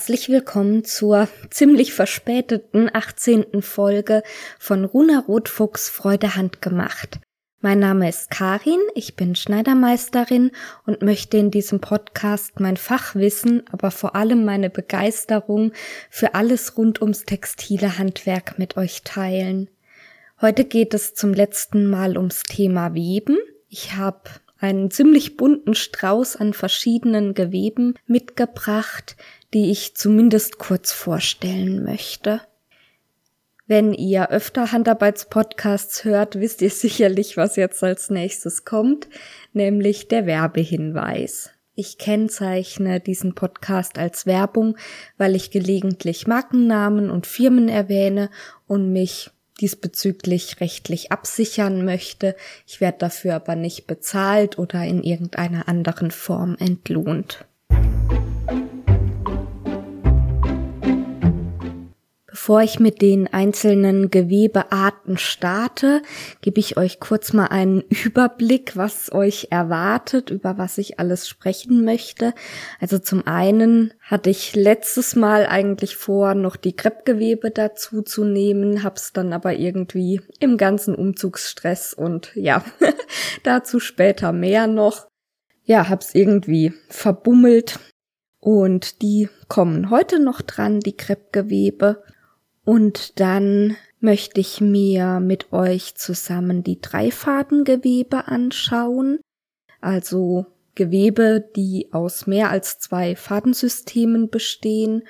Herzlich willkommen zur ziemlich verspäteten 18. Folge von Runa Rotfuchs Freude handgemacht. Mein Name ist Karin, ich bin Schneidermeisterin und möchte in diesem Podcast mein Fachwissen, aber vor allem meine Begeisterung für alles rund ums textile Handwerk mit euch teilen. Heute geht es zum letzten Mal ums Thema Weben. Ich habe einen ziemlich bunten Strauß an verschiedenen Geweben mitgebracht, die ich zumindest kurz vorstellen möchte. Wenn ihr öfter Handarbeitspodcasts hört, wisst ihr sicherlich, was jetzt als nächstes kommt, nämlich der Werbehinweis. Ich kennzeichne diesen Podcast als Werbung, weil ich gelegentlich Markennamen und Firmen erwähne und mich diesbezüglich rechtlich absichern möchte. Ich werde dafür aber nicht bezahlt oder in irgendeiner anderen Form entlohnt. Bevor ich mit den einzelnen Gewebearten starte, gebe ich euch kurz mal einen Überblick, was euch erwartet, über was ich alles sprechen möchte. Also zum einen hatte ich letztes Mal eigentlich vor, noch die Kreppgewebe dazu zu nehmen, hab's dann aber irgendwie im ganzen Umzugsstress und ja, dazu später mehr noch. Ja, hab's irgendwie verbummelt und die kommen heute noch dran, die Kreppgewebe. Und dann möchte ich mir mit euch zusammen die Dreifadengewebe anschauen, also Gewebe, die aus mehr als zwei Fadensystemen bestehen,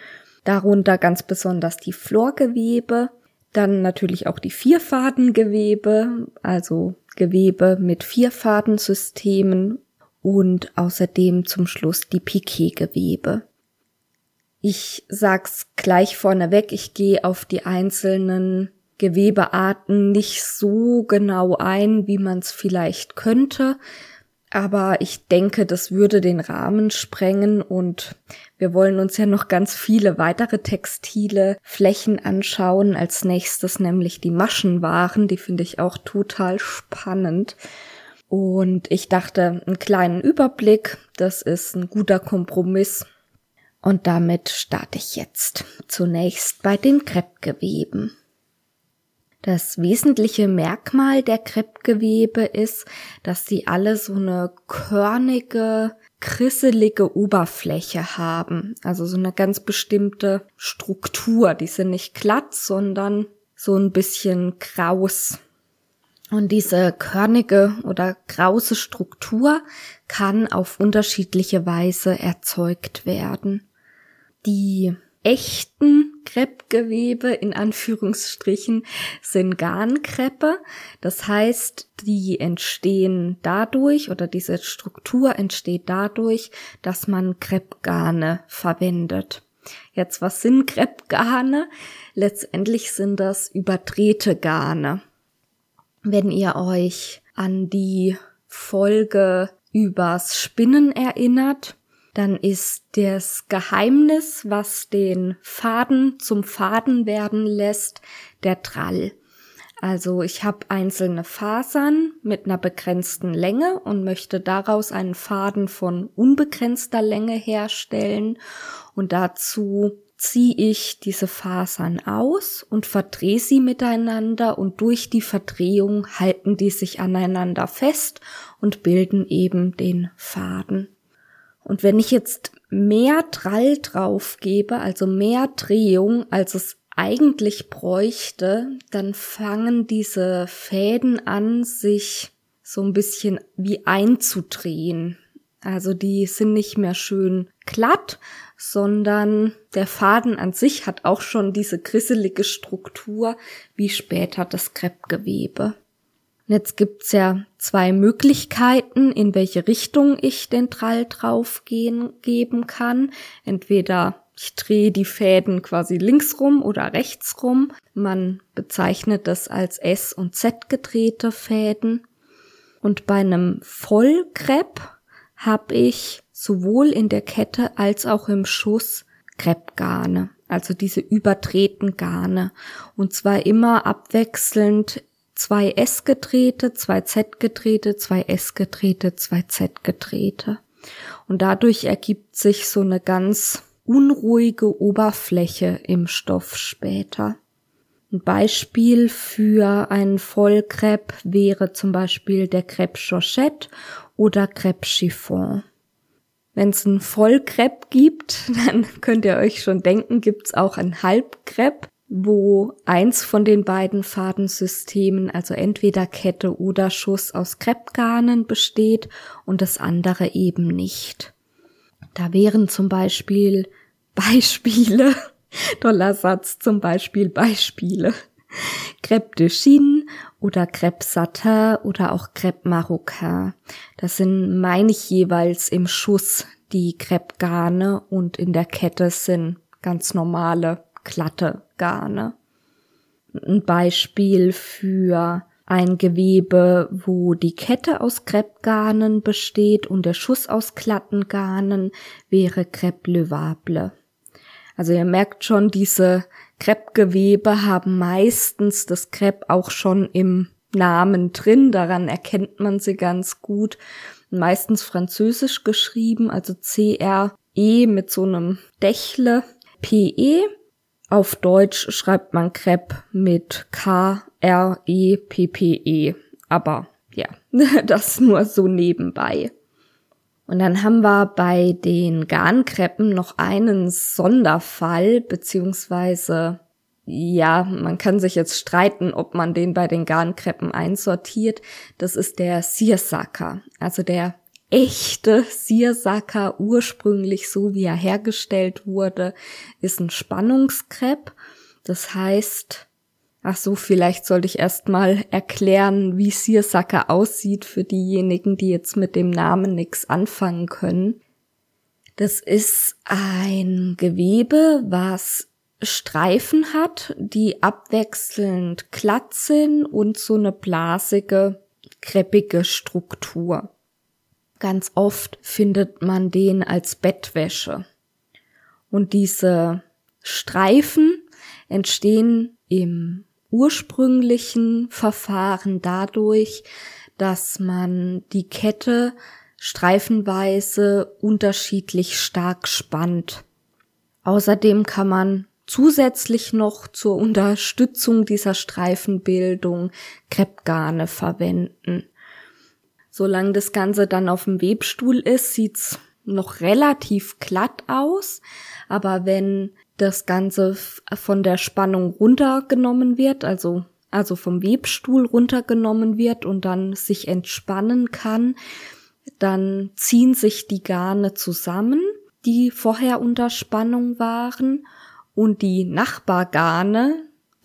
darunter ganz besonders die Florgewebe, dann natürlich auch die Vierfadengewebe, also Gewebe mit Vierfadensystemen und außerdem zum Schluss die Piquet-Gewebe. Ich sag's gleich vorneweg, ich gehe auf die einzelnen Gewebearten nicht so genau ein, wie man es vielleicht könnte, aber ich denke, das würde den Rahmen sprengen und wir wollen uns ja noch ganz viele weitere textile Flächen anschauen, als nächstes nämlich die Maschenwaren, die finde ich auch total spannend. Und ich dachte, einen kleinen Überblick, das ist ein guter Kompromiss und damit starte ich jetzt zunächst bei den Kreppgeweben. Das wesentliche Merkmal der Kreppgewebe ist, dass sie alle so eine körnige, krisselige Oberfläche haben. Also so eine ganz bestimmte Struktur. Die sind nicht glatt, sondern so ein bisschen kraus. Und diese körnige oder krause Struktur kann auf unterschiedliche Weise erzeugt werden die echten Kreppgewebe in Anführungsstrichen sind Garnkreppe. Das heißt, die entstehen dadurch oder diese Struktur entsteht dadurch, dass man Kreppgarne verwendet. Jetzt, was sind Kreppgarne? Letztendlich sind das überdrehte Garne. Wenn ihr euch an die Folge übers Spinnen erinnert, dann ist das Geheimnis, was den Faden zum Faden werden lässt, der Drall. Also ich habe einzelne Fasern mit einer begrenzten Länge und möchte daraus einen Faden von unbegrenzter Länge herstellen und dazu ziehe ich diese Fasern aus und verdrehe sie miteinander und durch die Verdrehung halten die sich aneinander fest und bilden eben den Faden. Und wenn ich jetzt mehr Drall drauf gebe, also mehr Drehung, als es eigentlich bräuchte, dann fangen diese Fäden an, sich so ein bisschen wie einzudrehen. Also die sind nicht mehr schön glatt, sondern der Faden an sich hat auch schon diese grisselige Struktur wie später das Kreppgewebe. Jetzt gibt's ja zwei Möglichkeiten, in welche Richtung ich den Trall draufgehen geben kann. Entweder ich drehe die Fäden quasi links rum oder rechts rum. Man bezeichnet das als S- und Z-gedrehte Fäden. Und bei einem Vollkrepp habe ich sowohl in der Kette als auch im Schuss Kreppgarne, also diese überdrehten Garne. Und zwar immer abwechselnd zwei S gedrehte, zwei Z gedrehte, zwei S gedrehte, zwei Z gedrehte. Und dadurch ergibt sich so eine ganz unruhige Oberfläche im Stoff später. Ein Beispiel für einen Vollcrepe wäre zum Beispiel der Crepe Chochette oder Crepe Chiffon. Wenn es einen Vollcrepe gibt, dann könnt ihr euch schon denken, gibt's auch ein Halbcrepe, wo eins von den beiden Fadensystemen, also entweder Kette oder Schuss aus Kreppgarnen besteht und das andere eben nicht. Da wären zum Beispiel Beispiele Toller Satz, zum Beispiel Beispiele. Crêpe de Chine oder Crêpe Satin oder auch Crêpe Marocain. Das sind, meine ich, jeweils im Schuss die Crêpe Garne und in der Kette sind ganz normale, glatte Garne. Ein Beispiel für ein Gewebe, wo die Kette aus Crêpe-Garnen besteht und der Schuss aus glatten Garnen, wäre Levable. Also ihr merkt schon, diese Kreppgewebe haben meistens das Krepp auch schon im Namen drin. Daran erkennt man sie ganz gut. Meistens französisch geschrieben, also C-R-E mit so einem Dächle. P-E. Auf Deutsch schreibt man Krepp mit K-R-E-P-P-E. Aber ja, das nur so nebenbei. Und dann haben wir bei den Garnkreppen noch einen Sonderfall, beziehungsweise ja, man kann sich jetzt streiten, ob man den bei den Garnkreppen einsortiert. Das ist der Seersucker, also der echte Seersucker, ursprünglich so wie er hergestellt wurde, ist ein Spannungskrepp. Das heißt, Ach so, vielleicht sollte ich erstmal erklären, wie Seersucker aussieht für diejenigen, die jetzt mit dem Namen nichts anfangen können. Das ist ein Gewebe, was Streifen hat, die abwechselnd glatt sind und so eine blasige, kreppige Struktur. Ganz oft findet man den als Bettwäsche. Und diese Streifen entstehen im ursprünglichen Verfahren dadurch, dass man die Kette streifenweise unterschiedlich stark spannt. Außerdem kann man zusätzlich noch zur Unterstützung dieser Streifenbildung Kreppgarne verwenden. Solange das Ganze dann auf dem Webstuhl ist, sieht's noch relativ glatt aus, aber wenn das Ganze von der Spannung runtergenommen wird, also, also vom Webstuhl runtergenommen wird und dann sich entspannen kann, dann ziehen sich die Garne zusammen, die vorher unter Spannung waren. Und die Nachbargarne,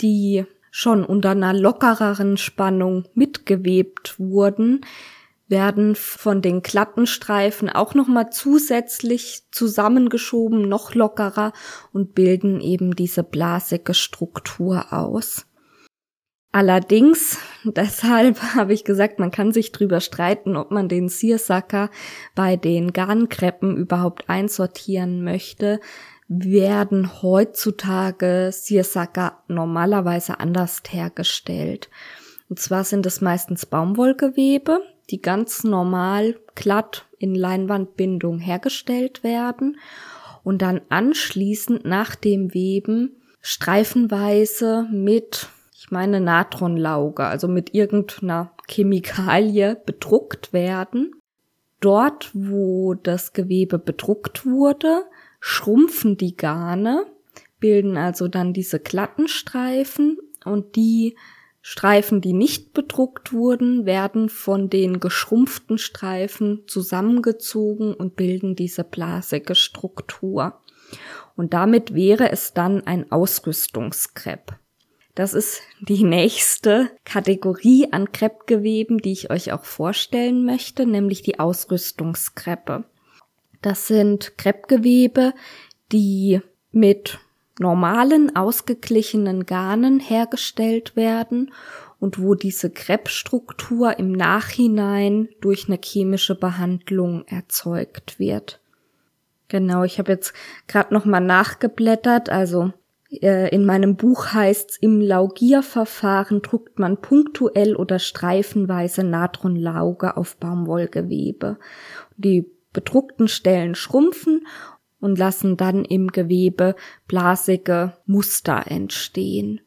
die schon unter einer lockereren Spannung mitgewebt wurden, werden von den Klattenstreifen auch nochmal zusätzlich zusammengeschoben, noch lockerer und bilden eben diese blasige Struktur aus. Allerdings, deshalb habe ich gesagt, man kann sich drüber streiten, ob man den Seersucker bei den Garnkreppen überhaupt einsortieren möchte, werden heutzutage Seersucker normalerweise anders hergestellt. Und zwar sind es meistens Baumwollgewebe, die ganz normal glatt in Leinwandbindung hergestellt werden und dann anschließend nach dem Weben streifenweise mit, ich meine Natronlauge, also mit irgendeiner Chemikalie bedruckt werden. Dort, wo das Gewebe bedruckt wurde, schrumpfen die Garne, bilden also dann diese glatten Streifen und die Streifen, die nicht bedruckt wurden, werden von den geschrumpften Streifen zusammengezogen und bilden diese blasige Struktur. Und damit wäre es dann ein Ausrüstungskrepp. Das ist die nächste Kategorie an Kreppgeweben, die ich euch auch vorstellen möchte, nämlich die Ausrüstungskreppe. Das sind Kreppgewebe, die mit normalen, ausgeglichenen Garnen hergestellt werden und wo diese Kreppstruktur im Nachhinein durch eine chemische Behandlung erzeugt wird. Genau, ich habe jetzt gerade noch mal nachgeblättert, also äh, in meinem Buch heißt's im Laugierverfahren druckt man punktuell oder streifenweise Natronlauge auf Baumwollgewebe. Die bedruckten Stellen schrumpfen und lassen dann im Gewebe blasige Muster entstehen.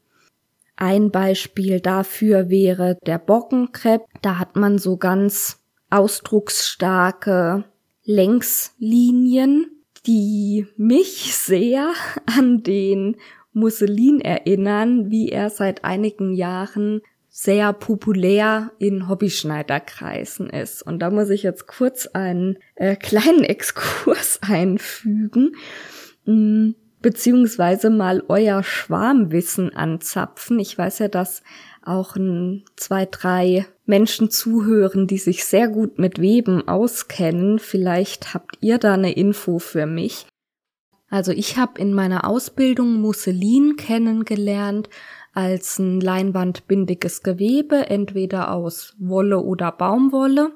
Ein Beispiel dafür wäre der Bockenkrepp. Da hat man so ganz ausdrucksstarke Längslinien, die mich sehr an den Musselin erinnern, wie er seit einigen Jahren sehr populär in Hobbyschneiderkreisen ist. Und da muss ich jetzt kurz einen äh, kleinen Exkurs einfügen, mh, mm, beziehungsweise mal euer Schwarmwissen anzapfen. Ich weiß ja, dass auch ein, zwei, drei Menschen zuhören, die sich sehr gut mit Weben auskennen. Vielleicht habt ihr da eine Info für mich. Also ich habe in meiner Ausbildung Musselin kennengelernt als ein leinwandbindiges Gewebe, entweder aus Wolle oder Baumwolle,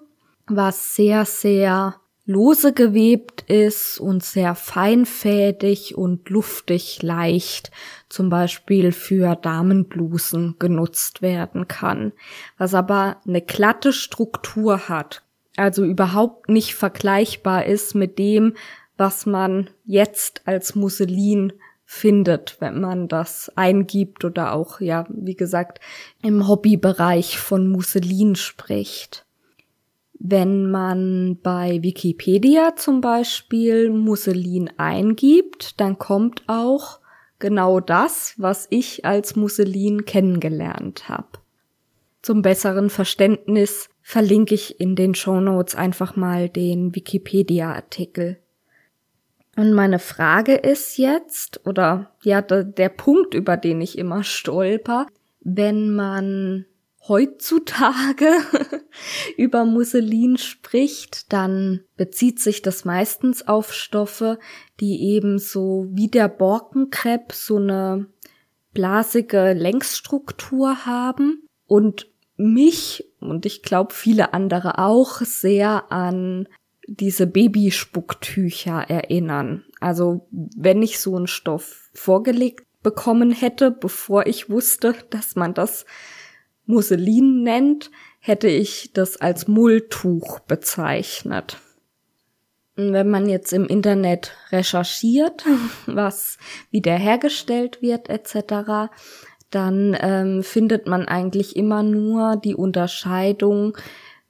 was sehr, sehr lose gewebt ist und sehr feinfädig und luftig leicht, zum Beispiel für Damenblusen genutzt werden kann, was aber eine glatte Struktur hat, also überhaupt nicht vergleichbar ist mit dem, was man jetzt als Musselin findet, wenn man das eingibt oder auch, ja, wie gesagt, im Hobbybereich von Musselin spricht. Wenn man bei Wikipedia zum Beispiel Musselin eingibt, dann kommt auch genau das, was ich als Musselin kennengelernt habe. Zum besseren Verständnis verlinke ich in den Show Notes einfach mal den Wikipedia-Artikel. Und meine Frage ist jetzt, oder ja, der, Punkt, über den ich immer stolper, wenn man heutzutage über Musselin spricht, dann bezieht sich das meistens auf Stoffe, die eben so wie der Borkenkrepp so eine blasige Längsstruktur haben. Und mich und ich glaube viele andere auch sehr an diese Babyspucktücher erinnern. Also wenn ich so einen Stoff vorgelegt bekommen hätte, bevor ich wusste, dass man das Musselin nennt, hätte ich das als Mulltuch bezeichnet. Wenn man jetzt im Internet recherchiert, was wieder hergestellt wird etc., dann ähm, findet man eigentlich immer nur die Unterscheidung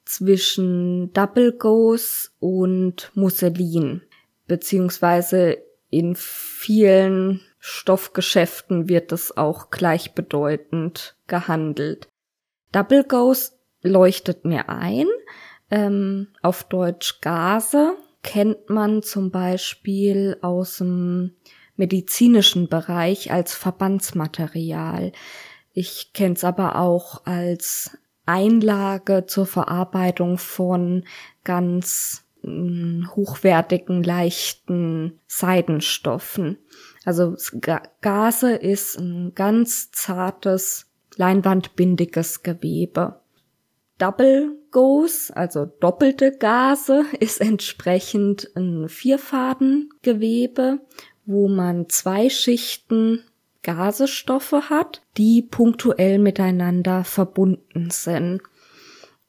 zwischen Double Gauze und Musselin, beziehungsweise in vielen Stoffgeschäften wird es auch gleichbedeutend gehandelt. Double Gauze leuchtet mir ein. Ähm, auf Deutsch Gase kennt man zum Beispiel aus dem medizinischen Bereich als Verbandsmaterial. Ich kenne es aber auch als Einlage zur Verarbeitung von ganz hm, hochwertigen, leichten Seidenstoffen. Also Gase ist ein ganz zartes, leinwandbindiges Gewebe. Double Gauze, also doppelte Gase, ist entsprechend ein Vierfadengewebe, wo man zwei Schichten Gasestoffe hat, die punktuell miteinander verbunden sind.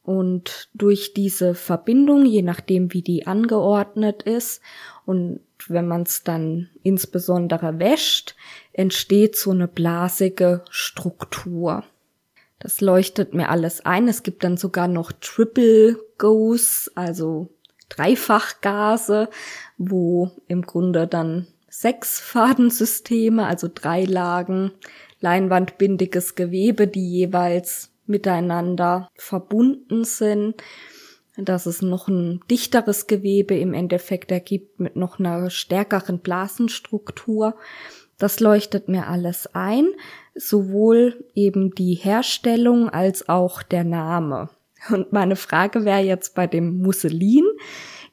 Und durch diese Verbindung, je nachdem wie die angeordnet ist und wenn man es dann insbesondere wäscht, entsteht so eine blasige Struktur. Das leuchtet mir alles ein. Es gibt dann sogar noch Triple Gose, also Dreifachgase, wo im Grunde dann sechs Fadensysteme, also drei Lagen leinwandbindiges Gewebe, die jeweils miteinander verbunden sind, dass es noch ein dichteres Gewebe im Endeffekt ergibt mit noch einer stärkeren Blasenstruktur. Das leuchtet mir alles ein, sowohl eben die Herstellung als auch der Name. Und meine Frage wäre jetzt bei dem Musselin,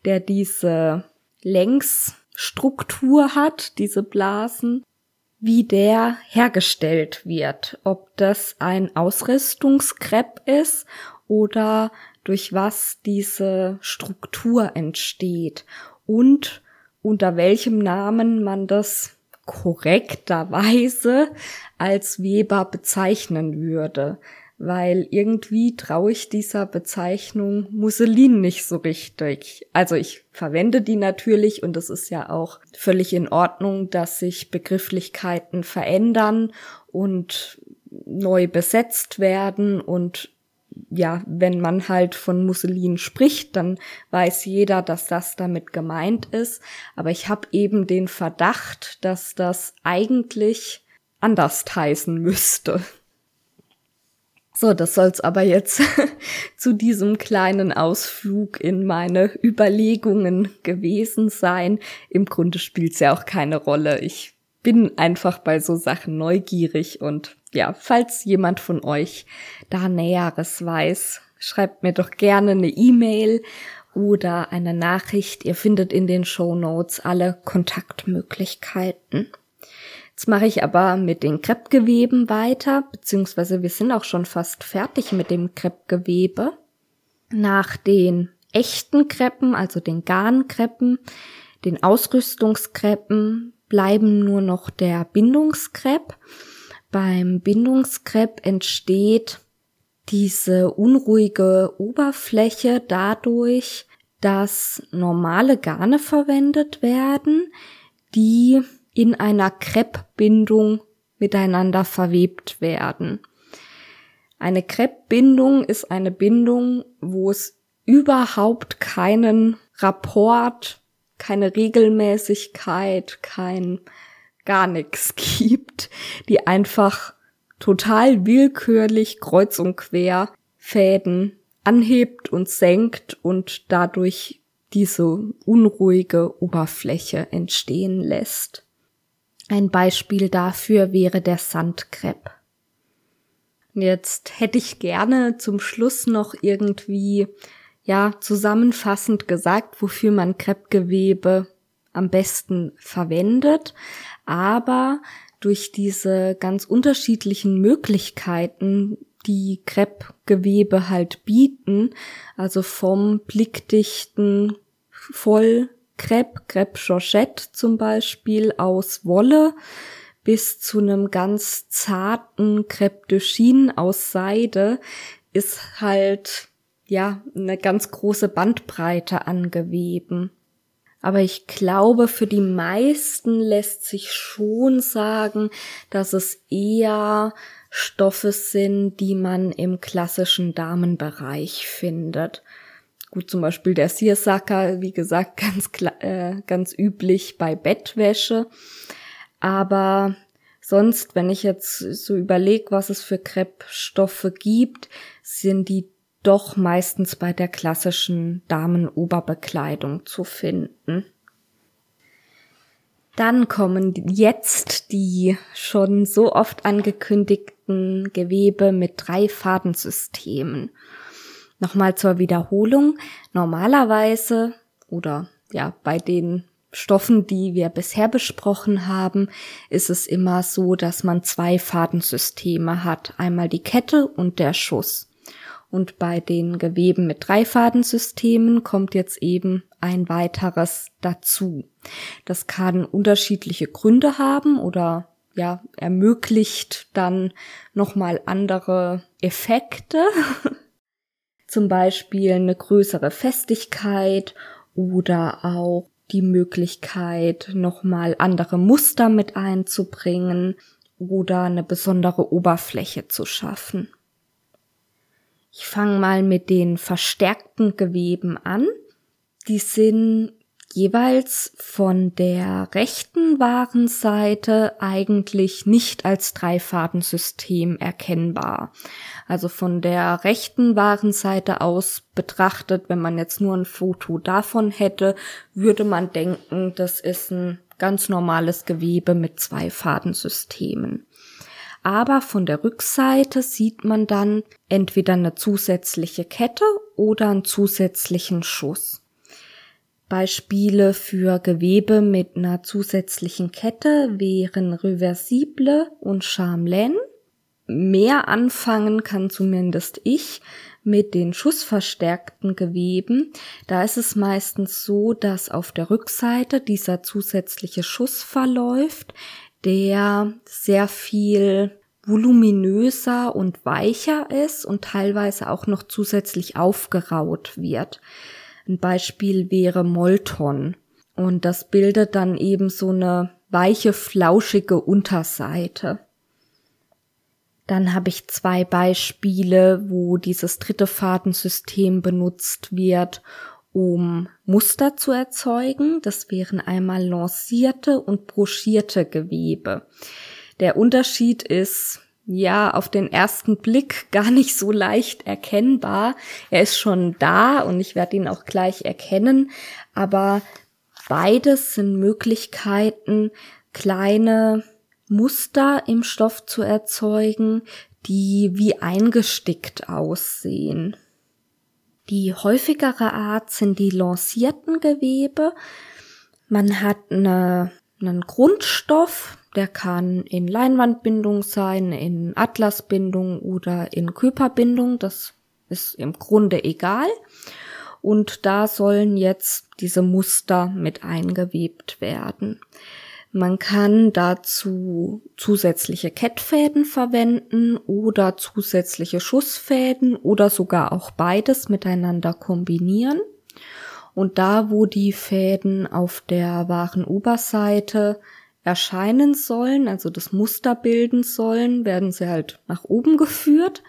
der diese längs Struktur hat, diese Blasen, wie der hergestellt wird. Ob das ein Ausrüstungskrepp ist oder durch was diese Struktur entsteht und unter welchem Namen man das korrekterweise als Weber bezeichnen würde. Weil irgendwie traue ich dieser Bezeichnung Musselin nicht so richtig. Also ich verwende die natürlich und es ist ja auch völlig in Ordnung, dass sich Begrifflichkeiten verändern und neu besetzt werden und ja, wenn man halt von Musselin spricht, dann weiß jeder, dass das damit gemeint ist. Aber ich habe eben den Verdacht, dass das eigentlich anders heißen müsste. So, das soll's aber jetzt zu diesem kleinen Ausflug in meine Überlegungen gewesen sein. Im Grunde spielt's ja auch keine Rolle. Ich bin einfach bei so Sachen neugierig und ja, falls jemand von euch da Näheres weiß, schreibt mir doch gerne eine E-Mail oder eine Nachricht. Ihr findet in den Show Notes alle Kontaktmöglichkeiten. Jetzt mache ich aber mit den Kreppgeweben weiter, beziehungsweise wir sind auch schon fast fertig mit dem Kreppgewebe. Nach den echten Kreppen, also den Garnkreppen, den Ausrüstungskreppen, bleiben nur noch der Bindungskrepp. Beim Bindungskrepp entsteht diese unruhige Oberfläche dadurch, dass normale Garne verwendet werden, die in einer Kreppbindung miteinander verwebt werden. Eine Kreppbindung ist eine Bindung, wo es überhaupt keinen Rapport, keine Regelmäßigkeit, kein gar nichts gibt, die einfach total willkürlich kreuz und quer Fäden anhebt und senkt und dadurch diese unruhige Oberfläche entstehen lässt. Ein Beispiel dafür wäre der Sandkrepp. Jetzt hätte ich gerne zum Schluss noch irgendwie, ja, zusammenfassend gesagt, wofür man Kreppgewebe am besten verwendet. Aber durch diese ganz unterschiedlichen Möglichkeiten, die Kreppgewebe halt bieten, also vom blickdichten voll Crepe, Crepe Georgette zum Beispiel aus Wolle bis zu einem ganz zarten Crepe de Chine aus Seide ist halt ja eine ganz große Bandbreite an Geweben. Aber ich glaube, für die meisten lässt sich schon sagen, dass es eher Stoffe sind, die man im klassischen Damenbereich findet. Gut, zum Beispiel der Seersucker, wie gesagt, ganz, äh, ganz üblich bei Bettwäsche. Aber sonst, wenn ich jetzt so überlege, was es für Kreppstoffe gibt, sind die doch meistens bei der klassischen Damenoberbekleidung zu finden. Dann kommen jetzt die schon so oft angekündigten Gewebe mit drei Fadensystemen. Nochmal zur Wiederholung. Normalerweise oder ja, bei den Stoffen, die wir bisher besprochen haben, ist es immer so, dass man zwei Fadensysteme hat. Einmal die Kette und der Schuss. Und bei den Geweben mit drei Fadensystemen kommt jetzt eben ein weiteres dazu. Das kann unterschiedliche Gründe haben oder ja, ermöglicht dann nochmal andere Effekte. zum Beispiel eine größere Festigkeit oder auch die Möglichkeit, nochmal andere Muster mit einzubringen oder eine besondere Oberfläche zu schaffen. Ich fange mal mit den verstärkten Geweben an. Die sind jeweils von der rechten Warenseite eigentlich nicht als Dreifadensystem erkennbar. Also von der rechten Warenseite aus betrachtet, wenn man jetzt nur ein Foto davon hätte, würde man denken, das ist ein ganz normales Gewebe mit zwei Fadensystemen. Aber von der Rückseite sieht man dann entweder eine zusätzliche Kette oder einen zusätzlichen Schuss. Beispiele für Gewebe mit einer zusätzlichen Kette wären Reversible und Charmelaine. Mehr anfangen kann zumindest ich mit den schussverstärkten Geweben. Da ist es meistens so, dass auf der Rückseite dieser zusätzliche Schuss verläuft, der sehr viel voluminöser und weicher ist und teilweise auch noch zusätzlich aufgeraut wird. Ein Beispiel wäre Molton. Und das bildet dann eben so eine weiche, flauschige Unterseite. Dann habe ich zwei Beispiele, wo dieses dritte Fadensystem benutzt wird, um Muster zu erzeugen. Das wären einmal lancierte und broschierte Gewebe. Der Unterschied ist ja auf den ersten Blick gar nicht so leicht erkennbar. Er ist schon da und ich werde ihn auch gleich erkennen, aber beides sind Möglichkeiten, kleine Muster im Stoff zu erzeugen, die wie eingestickt aussehen. Die häufigere Art sind die lancierten Gewebe. Man hat eine, einen Grundstoff, der kann in Leinwandbindung sein, in Atlasbindung oder in Körperbindung. Das ist im Grunde egal. Und da sollen jetzt diese Muster mit eingewebt werden. Man kann dazu zusätzliche Kettfäden verwenden oder zusätzliche Schussfäden oder sogar auch beides miteinander kombinieren. Und da, wo die Fäden auf der wahren Oberseite erscheinen sollen, also das Muster bilden sollen, werden sie halt nach oben geführt.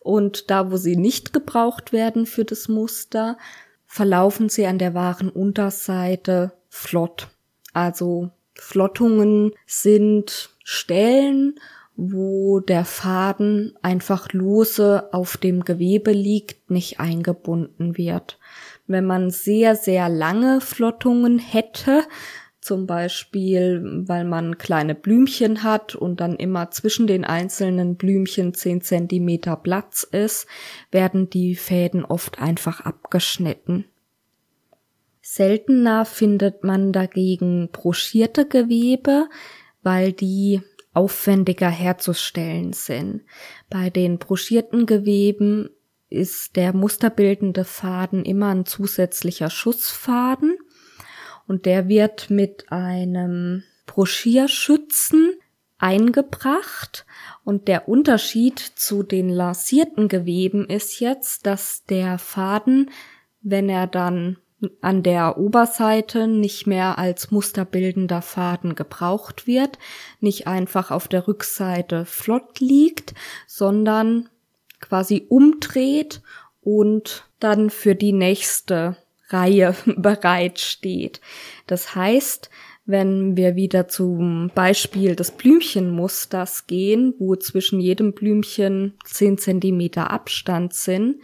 Und da, wo sie nicht gebraucht werden für das Muster, verlaufen sie an der wahren Unterseite flott. Also Flottungen sind Stellen, wo der Faden einfach lose auf dem Gewebe liegt, nicht eingebunden wird. Wenn man sehr, sehr lange Flottungen hätte, zum Beispiel, weil man kleine Blümchen hat und dann immer zwischen den einzelnen Blümchen zehn Zentimeter Platz ist, werden die Fäden oft einfach abgeschnitten. Seltener findet man dagegen broschierte Gewebe, weil die aufwendiger herzustellen sind. Bei den broschierten Geweben ist der musterbildende Faden immer ein zusätzlicher Schussfaden und der wird mit einem Broschierschützen eingebracht. Und der Unterschied zu den lancierten Geweben ist jetzt, dass der Faden, wenn er dann an der Oberseite nicht mehr als musterbildender Faden gebraucht wird, nicht einfach auf der Rückseite flott liegt, sondern quasi umdreht und dann für die nächste Reihe bereit steht. Das heißt, wenn wir wieder zum Beispiel des Blümchenmusters gehen, wo zwischen jedem Blümchen zehn Zentimeter Abstand sind,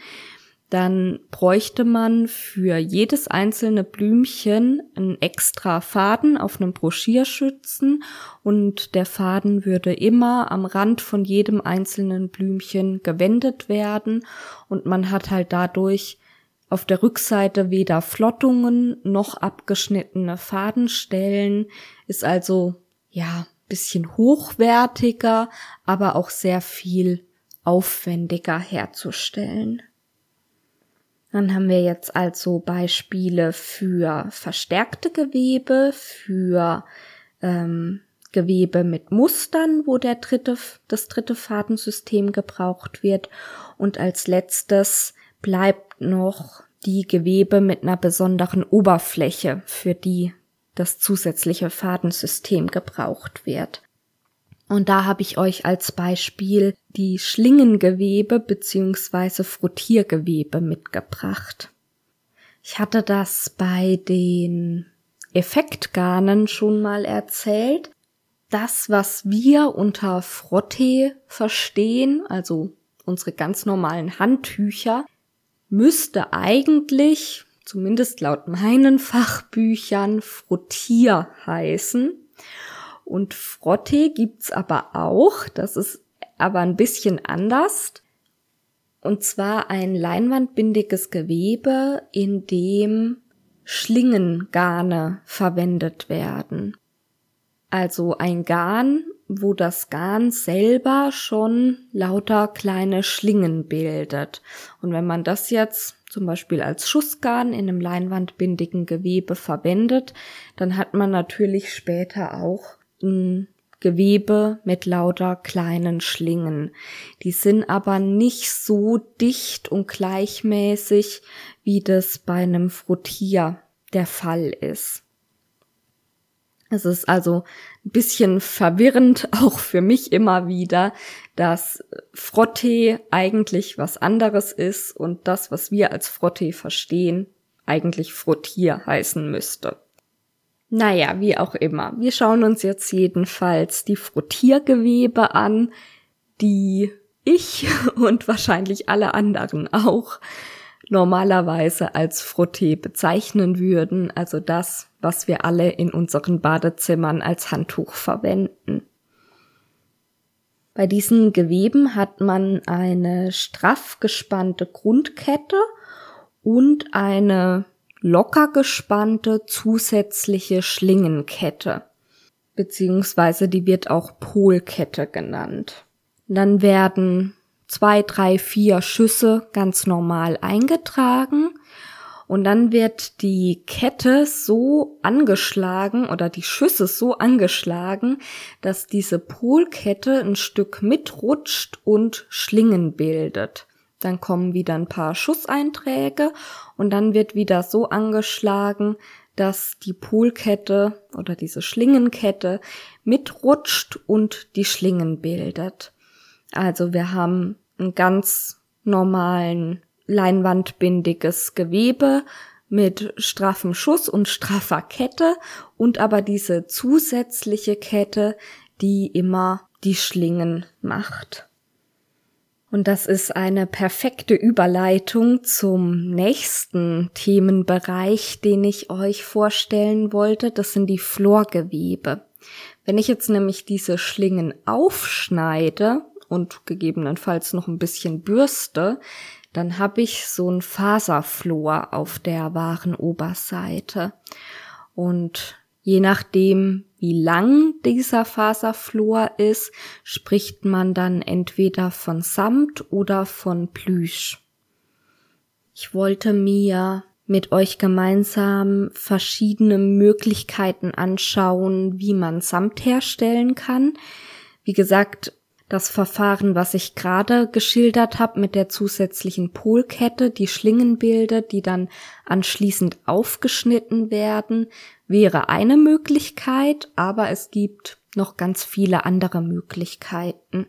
dann bräuchte man für jedes einzelne Blümchen einen extra Faden auf einem Broschierschützen und der Faden würde immer am Rand von jedem einzelnen Blümchen gewendet werden und man hat halt dadurch auf der Rückseite weder Flottungen noch abgeschnittene Fadenstellen, ist also ja bisschen hochwertiger, aber auch sehr viel aufwendiger herzustellen. Dann haben wir jetzt also Beispiele für verstärkte Gewebe, für ähm, Gewebe mit Mustern, wo der dritte, das dritte Fadensystem gebraucht wird. Und als letztes bleibt noch die Gewebe mit einer besonderen Oberfläche, für die das zusätzliche Fadensystem gebraucht wird. Und da habe ich euch als Beispiel die Schlingengewebe bzw. Frottiergewebe mitgebracht. Ich hatte das bei den Effektgarnen schon mal erzählt. Das, was wir unter Frottee verstehen, also unsere ganz normalen Handtücher, müsste eigentlich, zumindest laut meinen Fachbüchern, Frottier heißen. Und Frotte gibt's aber auch. Das ist aber ein bisschen anders. Und zwar ein leinwandbindiges Gewebe, in dem Schlingengarne verwendet werden. Also ein Garn, wo das Garn selber schon lauter kleine Schlingen bildet. Und wenn man das jetzt zum Beispiel als Schussgarn in einem leinwandbindigen Gewebe verwendet, dann hat man natürlich später auch ein Gewebe mit lauter kleinen Schlingen. Die sind aber nicht so dicht und gleichmäßig, wie das bei einem Frottier der Fall ist. Es ist also ein bisschen verwirrend, auch für mich immer wieder, dass Frottee eigentlich was anderes ist und das, was wir als Frottee verstehen, eigentlich Frottier heißen müsste. Naja, wie auch immer. Wir schauen uns jetzt jedenfalls die Frottiergewebe an, die ich und wahrscheinlich alle anderen auch normalerweise als Frottee bezeichnen würden, also das, was wir alle in unseren Badezimmern als Handtuch verwenden. Bei diesen Geweben hat man eine straff gespannte Grundkette und eine locker gespannte zusätzliche Schlingenkette, beziehungsweise die wird auch Polkette genannt. Dann werden zwei, drei, vier Schüsse ganz normal eingetragen und dann wird die Kette so angeschlagen oder die Schüsse so angeschlagen, dass diese Polkette ein Stück mitrutscht und Schlingen bildet. Dann kommen wieder ein paar Schusseinträge und dann wird wieder so angeschlagen, dass die Polkette oder diese Schlingenkette mitrutscht und die Schlingen bildet. Also wir haben ein ganz normalen leinwandbindiges Gewebe mit straffem Schuss und straffer Kette und aber diese zusätzliche Kette, die immer die Schlingen macht. Und das ist eine perfekte Überleitung zum nächsten Themenbereich, den ich euch vorstellen wollte. Das sind die Florgewebe. Wenn ich jetzt nämlich diese Schlingen aufschneide und gegebenenfalls noch ein bisschen bürste, dann habe ich so ein Faserflor auf der wahren Oberseite. Und Je nachdem, wie lang dieser Faserflor ist, spricht man dann entweder von Samt oder von Plüsch. Ich wollte mir mit euch gemeinsam verschiedene Möglichkeiten anschauen, wie man Samt herstellen kann. Wie gesagt, das Verfahren, was ich gerade geschildert habe mit der zusätzlichen Polkette, die Schlingen bildet, die dann anschließend aufgeschnitten werden, wäre eine Möglichkeit, aber es gibt noch ganz viele andere Möglichkeiten.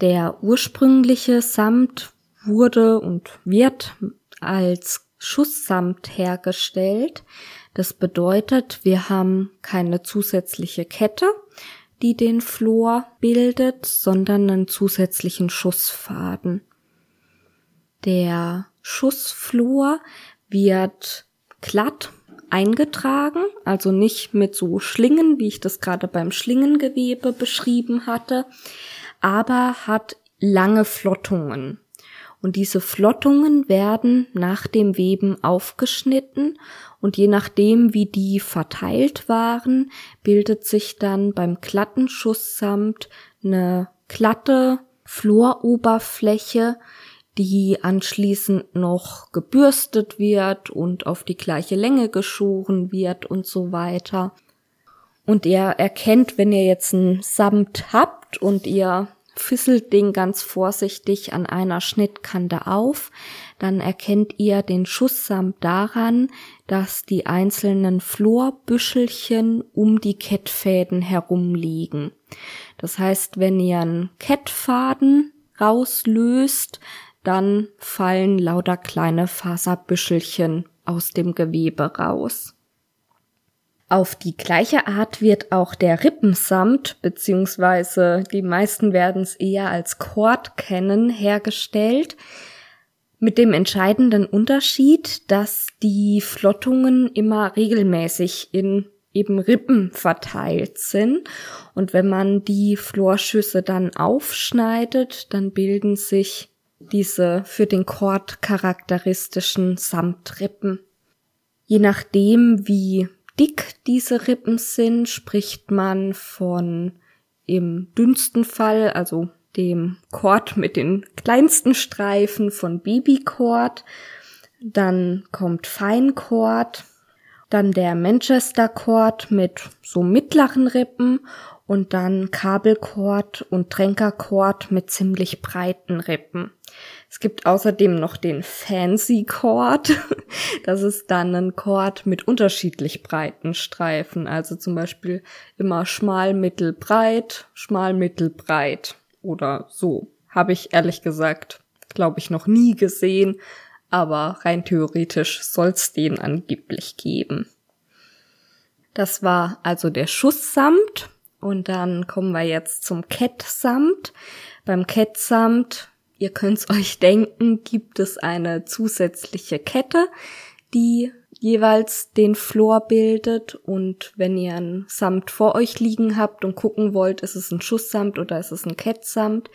Der ursprüngliche Samt wurde und wird als Schusssamt hergestellt. Das bedeutet, wir haben keine zusätzliche Kette, die den Flor bildet, sondern einen zusätzlichen Schussfaden. Der Schussflor wird glatt eingetragen, also nicht mit so Schlingen, wie ich das gerade beim Schlingengewebe beschrieben hatte, aber hat lange Flottungen. Und diese Flottungen werden nach dem Weben aufgeschnitten und je nachdem, wie die verteilt waren, bildet sich dann beim glatten Schusssamt eine glatte Floroberfläche, die anschließend noch gebürstet wird und auf die gleiche Länge geschoren wird und so weiter. Und ihr erkennt, wenn ihr jetzt ein Samt habt und ihr fisselt den ganz vorsichtig an einer Schnittkante auf, dann erkennt ihr den Schusssamt daran, dass die einzelnen Florbüschelchen um die Kettfäden herumliegen. Das heißt, wenn ihr einen Kettfaden rauslöst, dann fallen lauter kleine Faserbüschelchen aus dem Gewebe raus. Auf die gleiche Art wird auch der Rippensamt, beziehungsweise die meisten werden es eher als Kord kennen, hergestellt, mit dem entscheidenden Unterschied, dass die Flottungen immer regelmäßig in eben Rippen verteilt sind. Und wenn man die Florschüsse dann aufschneidet, dann bilden sich diese für den Kord charakteristischen Samtrippen. Je nachdem, wie dick diese Rippen sind, spricht man von im dünnsten Fall, also dem Kord mit den kleinsten Streifen von Babykord. Dann kommt Feinkord. dann der Manchester Cord mit so mittleren Rippen und dann Kabelcord und Tränkercord mit ziemlich breiten Rippen. Es gibt außerdem noch den Fancy Cord. Das ist dann ein Cord mit unterschiedlich breiten Streifen. Also zum Beispiel immer schmal, mittel, breit, schmal, mittel, breit oder so. Habe ich ehrlich gesagt, glaube ich, noch nie gesehen. Aber rein theoretisch soll's den angeblich geben. Das war also der Schusssamt. Und dann kommen wir jetzt zum Kettsamt. Beim Kettsamt, ihr könnt's euch denken, gibt es eine zusätzliche Kette, die jeweils den Flor bildet und wenn ihr ein Samt vor euch liegen habt und gucken wollt, ist es ein Schusssamt oder ist es ein Kettsamt,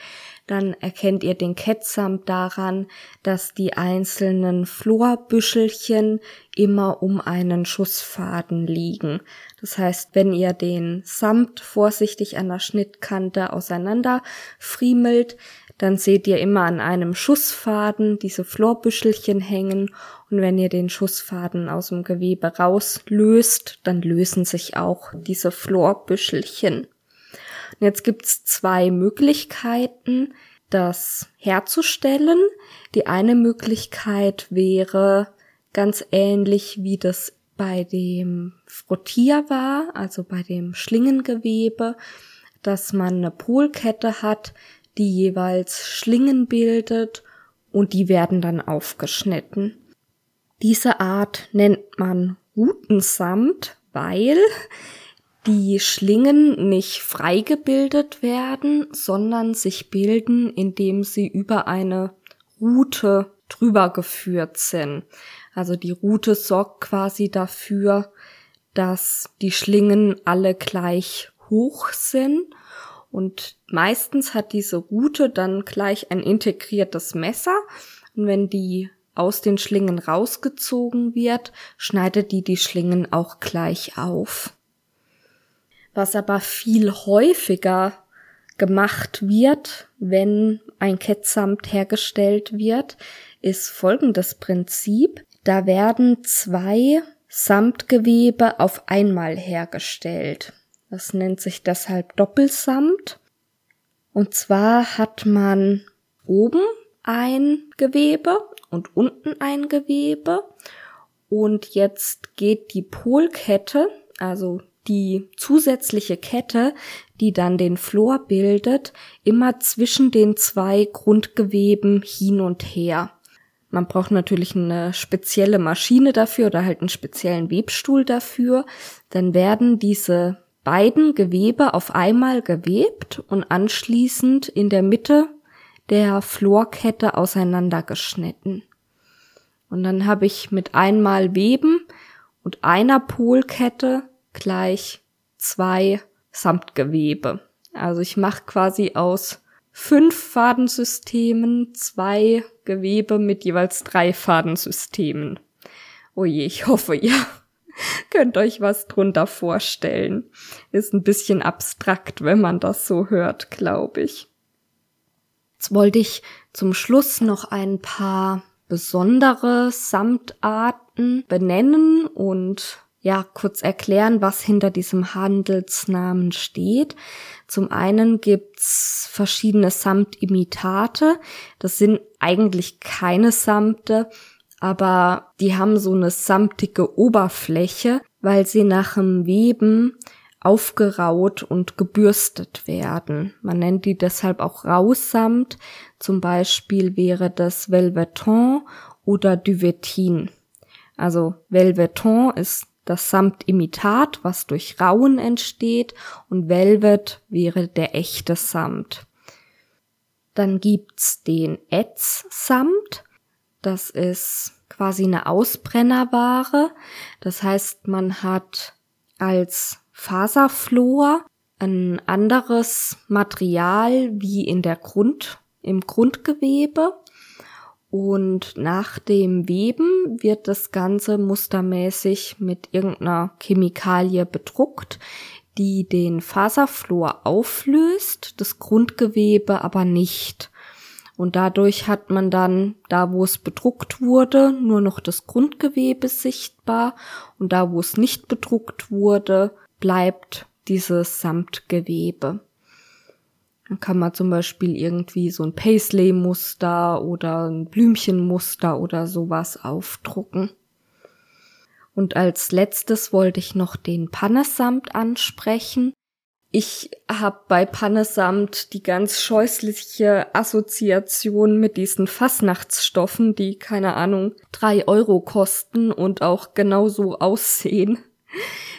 dann erkennt ihr den Kettsamt daran, dass die einzelnen Florbüschelchen immer um einen Schussfaden liegen. Das heißt, wenn ihr den Samt vorsichtig an der Schnittkante auseinander friemelt, dann seht ihr immer an einem Schussfaden diese Florbüschelchen hängen und wenn ihr den Schussfaden aus dem Gewebe rauslöst, dann lösen sich auch diese Florbüschelchen. Und jetzt gibt's zwei Möglichkeiten, das herzustellen. Die eine Möglichkeit wäre ganz ähnlich wie das bei dem Frottier war, also bei dem Schlingengewebe, dass man eine Polkette hat, die jeweils Schlingen bildet und die werden dann aufgeschnitten. Diese Art nennt man Rutensamt, weil die Schlingen nicht frei gebildet werden, sondern sich bilden, indem sie über eine Rute drüber geführt sind. Also die Rute sorgt quasi dafür, dass die Schlingen alle gleich hoch sind und meistens hat diese Rute dann gleich ein integriertes Messer und wenn die aus den Schlingen rausgezogen wird, schneidet die die Schlingen auch gleich auf. Was aber viel häufiger gemacht wird, wenn ein Kettsamt hergestellt wird, ist folgendes Prinzip. Da werden zwei Samtgewebe auf einmal hergestellt. Das nennt sich deshalb Doppelsamt. Und zwar hat man oben ein Gewebe und unten ein Gewebe. Und jetzt geht die Polkette, also die zusätzliche Kette, die dann den Flor bildet, immer zwischen den zwei Grundgeweben hin und her. Man braucht natürlich eine spezielle Maschine dafür oder halt einen speziellen Webstuhl dafür. Dann werden diese beiden Gewebe auf einmal gewebt und anschließend in der Mitte der Florkette auseinandergeschnitten. Und dann habe ich mit einmal Weben und einer Polkette gleich zwei Samtgewebe. Also ich mache quasi aus fünf Fadensystemen zwei Gewebe mit jeweils drei Fadensystemen. Oh je, ich hoffe, ihr könnt euch was drunter vorstellen. Ist ein bisschen abstrakt, wenn man das so hört, glaube ich. Jetzt wollte ich zum Schluss noch ein paar besondere Samtarten benennen und ja, kurz erklären, was hinter diesem Handelsnamen steht. Zum einen gibt's verschiedene Samtimitate. Das sind eigentlich keine Samte, aber die haben so eine samtige Oberfläche, weil sie nach dem Weben aufgeraut und gebürstet werden. Man nennt die deshalb auch Rausamt. Zum Beispiel wäre das Velveton oder Duvetin. Also Velveton ist das Samtimitat, was durch Rauen entsteht, und Velvet wäre der echte Samt. Dann gibt's den Ätz-Samt. Das ist quasi eine Ausbrennerware. Das heißt, man hat als Faserflor ein anderes Material wie in der Grund, im Grundgewebe und nach dem Weben wird das Ganze mustermäßig mit irgendeiner Chemikalie bedruckt, die den Faserflor auflöst, das Grundgewebe aber nicht. Und dadurch hat man dann, da wo es bedruckt wurde, nur noch das Grundgewebe sichtbar und da wo es nicht bedruckt wurde, bleibt dieses Samtgewebe. Dann kann man zum Beispiel irgendwie so ein Paisley-Muster oder ein Blümchenmuster oder sowas aufdrucken. Und als letztes wollte ich noch den Pannesamt ansprechen. Ich habe bei Pannesamt die ganz scheußliche Assoziation mit diesen Fassnachtsstoffen, die keine Ahnung drei Euro kosten und auch genauso aussehen.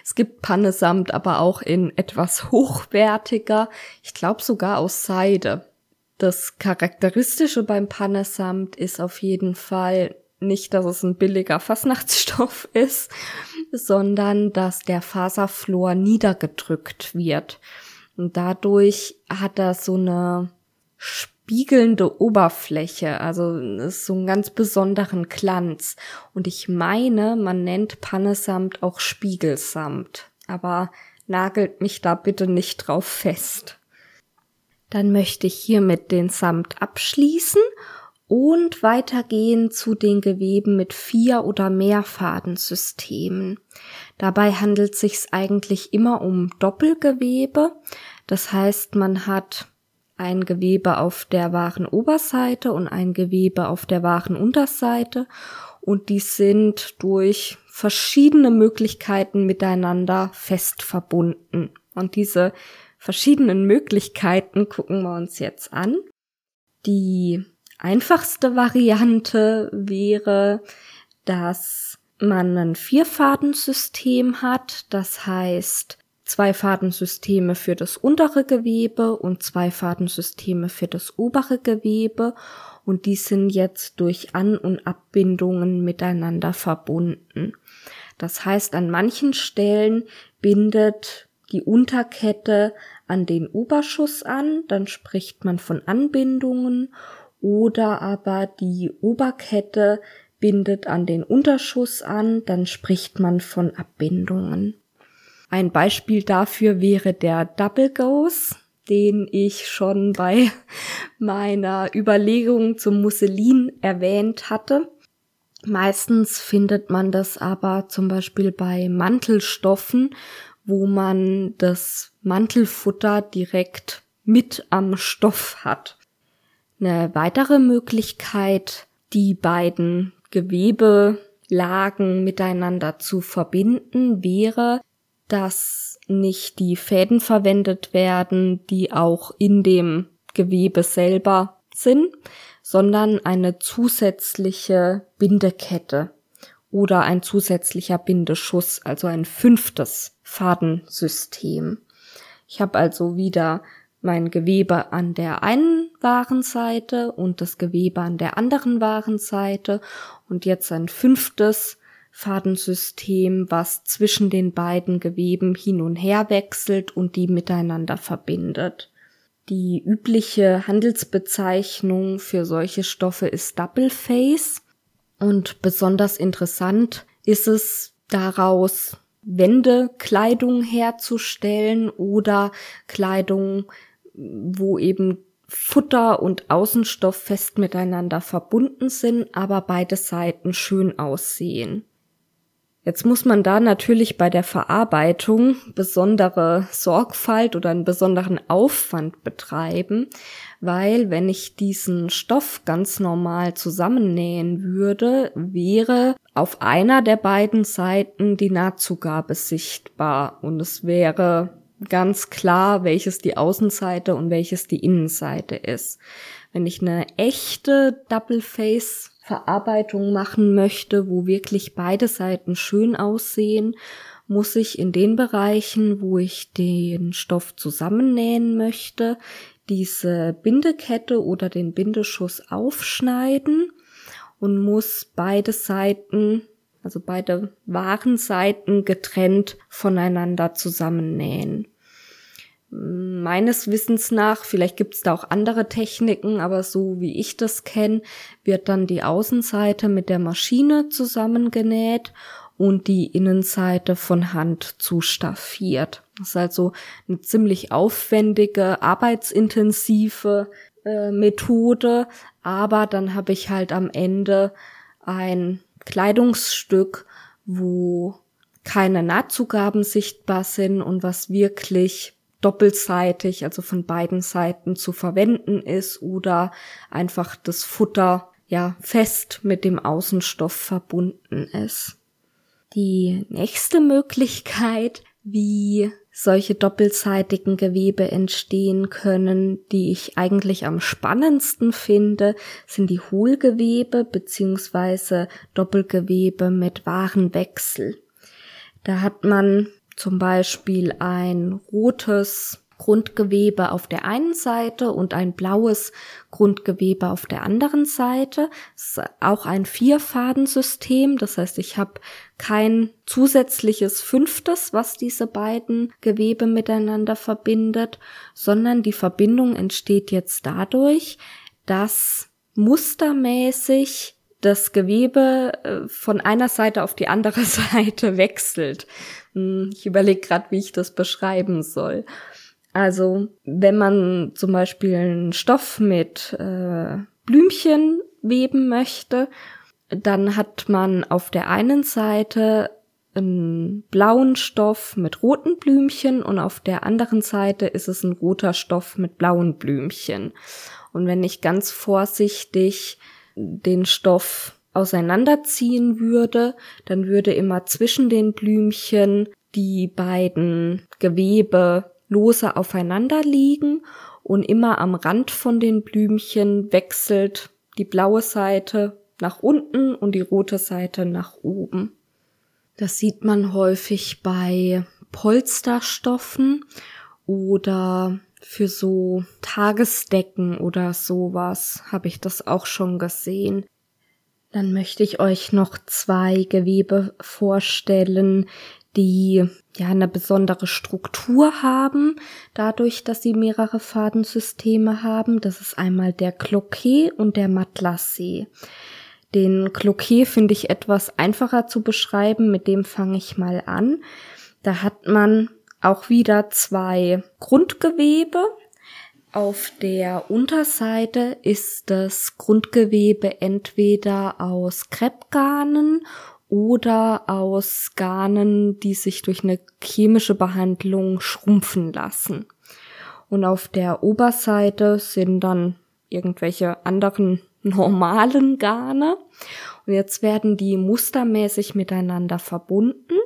Es gibt Pannesamt aber auch in etwas hochwertiger, ich glaube sogar aus Seide. Das Charakteristische beim Pannesamt ist auf jeden Fall nicht, dass es ein billiger Fassnachtsstoff ist, sondern dass der Faserflor niedergedrückt wird. Und dadurch hat er so eine spiegelnde Oberfläche, also ist so einen ganz besonderen Glanz. Und ich meine, man nennt Pannesamt auch Spiegelsamt, aber nagelt mich da bitte nicht drauf fest. Dann möchte ich hiermit den Samt abschließen und weitergehen zu den Geweben mit vier oder mehr Fadensystemen. Dabei handelt es sich eigentlich immer um Doppelgewebe. Das heißt, man hat ein Gewebe auf der wahren Oberseite und ein Gewebe auf der wahren Unterseite und die sind durch verschiedene Möglichkeiten miteinander fest verbunden. Und diese verschiedenen Möglichkeiten gucken wir uns jetzt an. Die einfachste Variante wäre, dass man ein Vierfadensystem hat. Das heißt, zwei Fadensysteme für das untere Gewebe und zwei Fadensysteme für das obere Gewebe. Und die sind jetzt durch An- und Abbindungen miteinander verbunden. Das heißt, an manchen Stellen bindet die Unterkette an den Oberschuss an, dann spricht man von Anbindungen oder aber die Oberkette bindet an den Unterschuss an, dann spricht man von Abbindungen. Ein Beispiel dafür wäre der Double Gose, den ich schon bei meiner Überlegung zum Musselin erwähnt hatte. Meistens findet man das aber zum Beispiel bei Mantelstoffen, wo man das Mantelfutter direkt mit am Stoff hat. Eine weitere Möglichkeit, die beiden Gewebelagen miteinander zu verbinden, wäre, dass nicht die Fäden verwendet werden, die auch in dem Gewebe selber sind, sondern eine zusätzliche Bindekette oder ein zusätzlicher Bindeschuss, also ein fünftes Fadensystem. Ich habe also wieder mein Gewebe an der einen Warenseite und das Gewebe an der anderen Warenseite und jetzt ein fünftes Fadensystem, was zwischen den beiden Geweben hin und her wechselt und die miteinander verbindet. Die übliche Handelsbezeichnung für solche Stoffe ist Double Face und besonders interessant ist es daraus Wendekleidung herzustellen oder Kleidung wo eben Futter und Außenstoff fest miteinander verbunden sind, aber beide Seiten schön aussehen. Jetzt muss man da natürlich bei der Verarbeitung besondere Sorgfalt oder einen besonderen Aufwand betreiben, weil wenn ich diesen Stoff ganz normal zusammennähen würde, wäre auf einer der beiden Seiten die Nahtzugabe sichtbar und es wäre ganz klar, welches die Außenseite und welches die Innenseite ist. Wenn ich eine echte Double Face Verarbeitung machen möchte, wo wirklich beide Seiten schön aussehen, muss ich in den Bereichen, wo ich den Stoff zusammennähen möchte, diese Bindekette oder den Bindeschuss aufschneiden und muss beide Seiten also beide wahren Seiten getrennt voneinander zusammennähen. Meines Wissens nach, vielleicht gibt es da auch andere Techniken, aber so wie ich das kenne, wird dann die Außenseite mit der Maschine zusammengenäht und die Innenseite von Hand zustaffiert. Das ist also eine ziemlich aufwendige, arbeitsintensive äh, Methode, aber dann habe ich halt am Ende ein Kleidungsstück, wo keine Nahtzugaben sichtbar sind und was wirklich doppelseitig, also von beiden Seiten zu verwenden ist oder einfach das Futter ja fest mit dem Außenstoff verbunden ist. Die nächste Möglichkeit, wie solche doppelseitigen Gewebe entstehen können, die ich eigentlich am spannendsten finde, sind die Hohlgewebe beziehungsweise Doppelgewebe mit Warenwechsel. Da hat man zum Beispiel ein rotes Grundgewebe auf der einen Seite und ein blaues Grundgewebe auf der anderen Seite. Es ist auch ein Vierfadensystem, das heißt, ich habe kein zusätzliches fünftes, was diese beiden Gewebe miteinander verbindet, sondern die Verbindung entsteht jetzt dadurch, dass mustermäßig das Gewebe äh, von einer Seite auf die andere Seite wechselt. Hm, ich überlege gerade, wie ich das beschreiben soll. Also wenn man zum Beispiel einen Stoff mit äh, Blümchen weben möchte, dann hat man auf der einen Seite einen blauen Stoff mit roten Blümchen und auf der anderen Seite ist es ein roter Stoff mit blauen Blümchen. Und wenn ich ganz vorsichtig den Stoff auseinanderziehen würde, dann würde immer zwischen den Blümchen die beiden Gewebe lose aufeinander liegen und immer am Rand von den Blümchen wechselt die blaue Seite nach unten und die rote Seite nach oben. Das sieht man häufig bei Polsterstoffen oder für so Tagesdecken oder sowas habe ich das auch schon gesehen. Dann möchte ich euch noch zwei Gewebe vorstellen, die ja eine besondere Struktur haben, dadurch, dass sie mehrere Fadensysteme haben. Das ist einmal der Cloquet und der Matelassé. Den Cloquet finde ich etwas einfacher zu beschreiben, mit dem fange ich mal an. Da hat man auch wieder zwei Grundgewebe. Auf der Unterseite ist das Grundgewebe entweder aus Kreppgarnen oder aus Garnen, die sich durch eine chemische Behandlung schrumpfen lassen. Und auf der Oberseite sind dann irgendwelche anderen normalen Garne. Und jetzt werden die mustermäßig miteinander verbunden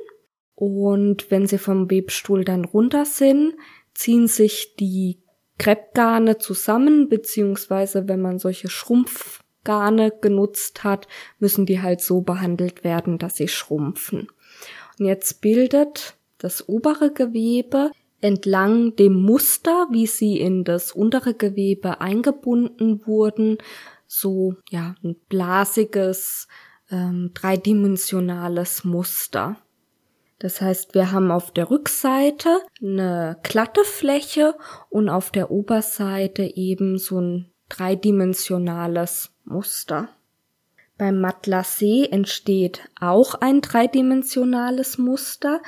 und wenn sie vom Webstuhl dann runter sind, ziehen sich die Kreppgarne zusammen, beziehungsweise wenn man solche Schrumpfgarne genutzt hat, müssen die halt so behandelt werden, dass sie schrumpfen. Und jetzt bildet das obere Gewebe entlang dem Muster, wie sie in das untere Gewebe eingebunden wurden, so ja ein blasiges, ähm, dreidimensionales Muster. Das heißt, wir haben auf der Rückseite eine glatte Fläche und auf der Oberseite eben so ein dreidimensionales Muster. Beim Matelassé entsteht auch ein dreidimensionales Muster.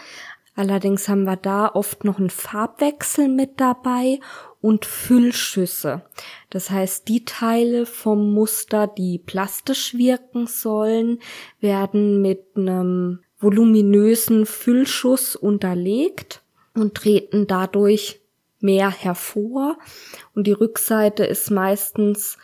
Allerdings haben wir da oft noch einen Farbwechsel mit dabei und Füllschüsse. Das heißt, die Teile vom Muster, die plastisch wirken sollen, werden mit einem voluminösen Füllschuss unterlegt und treten dadurch mehr hervor. Und die Rückseite ist meistens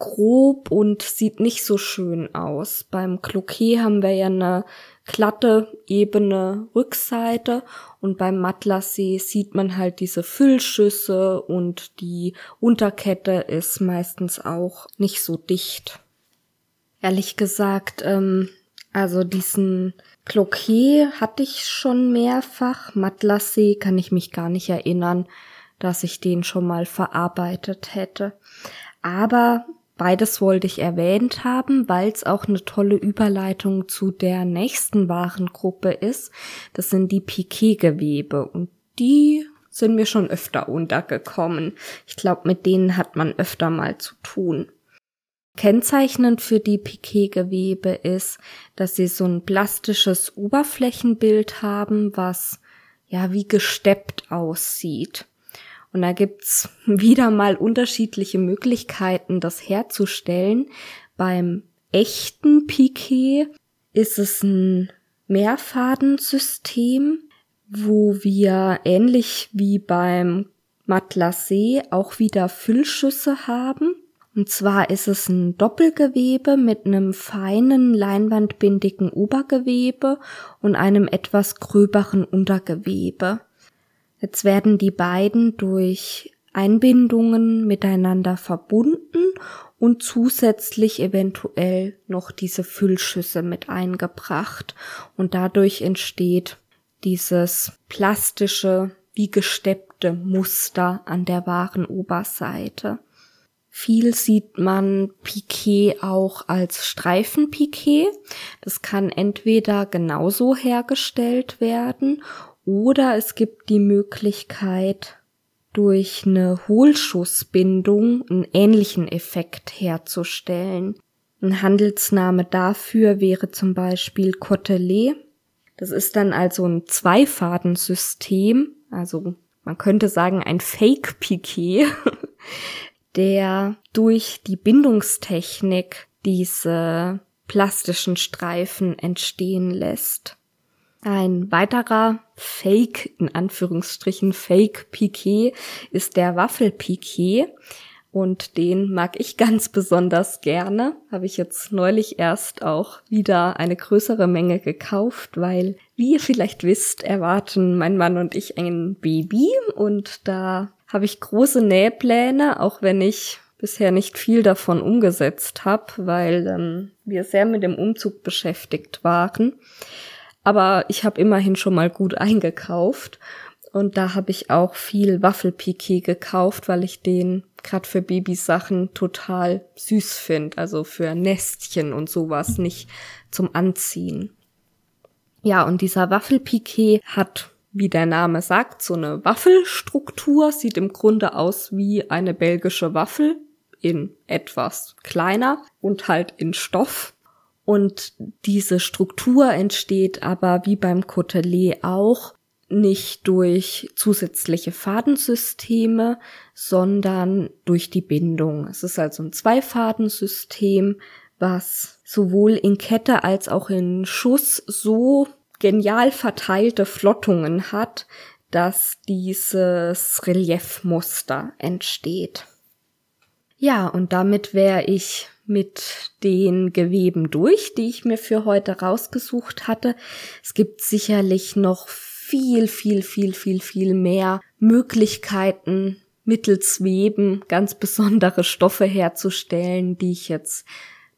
grob und sieht nicht so schön aus. Beim Cloquet haben wir ja eine glatte, ebene Rückseite und beim Matelassé sieht man halt diese Füllschüsse und die Unterkette ist meistens auch nicht so dicht. Ehrlich gesagt, ähm, also diesen Cloquet hatte ich schon mehrfach. Matelassé kann ich mich gar nicht erinnern, dass ich den schon mal verarbeitet hätte. Aber beides wollte ich erwähnt haben, weil es auch eine tolle Überleitung zu der nächsten Warengruppe ist. Das sind die Piquet-Gewebe und die sind mir schon öfter untergekommen. Ich glaube, mit denen hat man öfter mal zu tun. Kennzeichnend für die Piquet-Gewebe ist, dass sie so ein plastisches Oberflächenbild haben, was ja wie gesteppt aussieht. Und da gibt's wieder mal unterschiedliche Möglichkeiten, das herzustellen. Beim echten Piquet ist es ein Mehrfadensystem, wo wir ähnlich wie beim Matelassé auch wieder Füllschüsse haben. Und zwar ist es ein Doppelgewebe mit einem feinen leinwandbindigen Obergewebe und einem etwas gröberen Untergewebe. Jetzt werden die beiden durch Einbindungen miteinander verbunden und zusätzlich eventuell noch diese Füllschüsse mit eingebracht und dadurch entsteht dieses plastische, wie gesteppte Muster an der wahren Oberseite. Viel sieht man Piquet auch als Streifenpiquet. Das kann entweder genauso hergestellt werden oder es gibt die Möglichkeit, durch eine Hohlschussbindung einen ähnlichen Effekt herzustellen. Ein Handelsname dafür wäre zum Beispiel Cotelet. Das ist dann also ein Zweifadensystem, also man könnte sagen ein Fake-Piquet, der durch die Bindungstechnik diese plastischen Streifen entstehen lässt. Ein weiterer Fake, in Anführungsstrichen Fake Piquet, ist der Waffel Piquet. Und den mag ich ganz besonders gerne. Habe ich jetzt neulich erst auch wieder eine größere Menge gekauft, weil, wie ihr vielleicht wisst, erwarten mein Mann und ich ein Baby. Und da habe ich große Nähpläne, auch wenn ich bisher nicht viel davon umgesetzt habe, weil ähm, wir sehr mit dem Umzug beschäftigt waren. Aber ich habe immerhin schon mal gut eingekauft. Und da habe ich auch viel Waffelpiquet gekauft, weil ich den gerade für Babysachen total süß finde. Also für Nestchen und sowas, nicht zum Anziehen. Ja, und dieser Waffelpiquet hat, wie der Name sagt, so eine Waffelstruktur, sieht im Grunde aus wie eine belgische Waffel in etwas kleiner und halt in Stoff. Und diese Struktur entsteht aber wie beim Cotelet auch nicht durch zusätzliche Fadensysteme, sondern durch die Bindung. Es ist also ein Zweifadensystem, was sowohl in Kette als auch in Schuss so genial verteilte Flottungen hat, dass dieses Reliefmuster entsteht. Ja, und damit wäre ich mit den Geweben durch, die ich mir für heute rausgesucht hatte. Es gibt sicherlich noch viel, viel, viel, viel, viel mehr Möglichkeiten, mittels Weben ganz besondere Stoffe herzustellen, die ich jetzt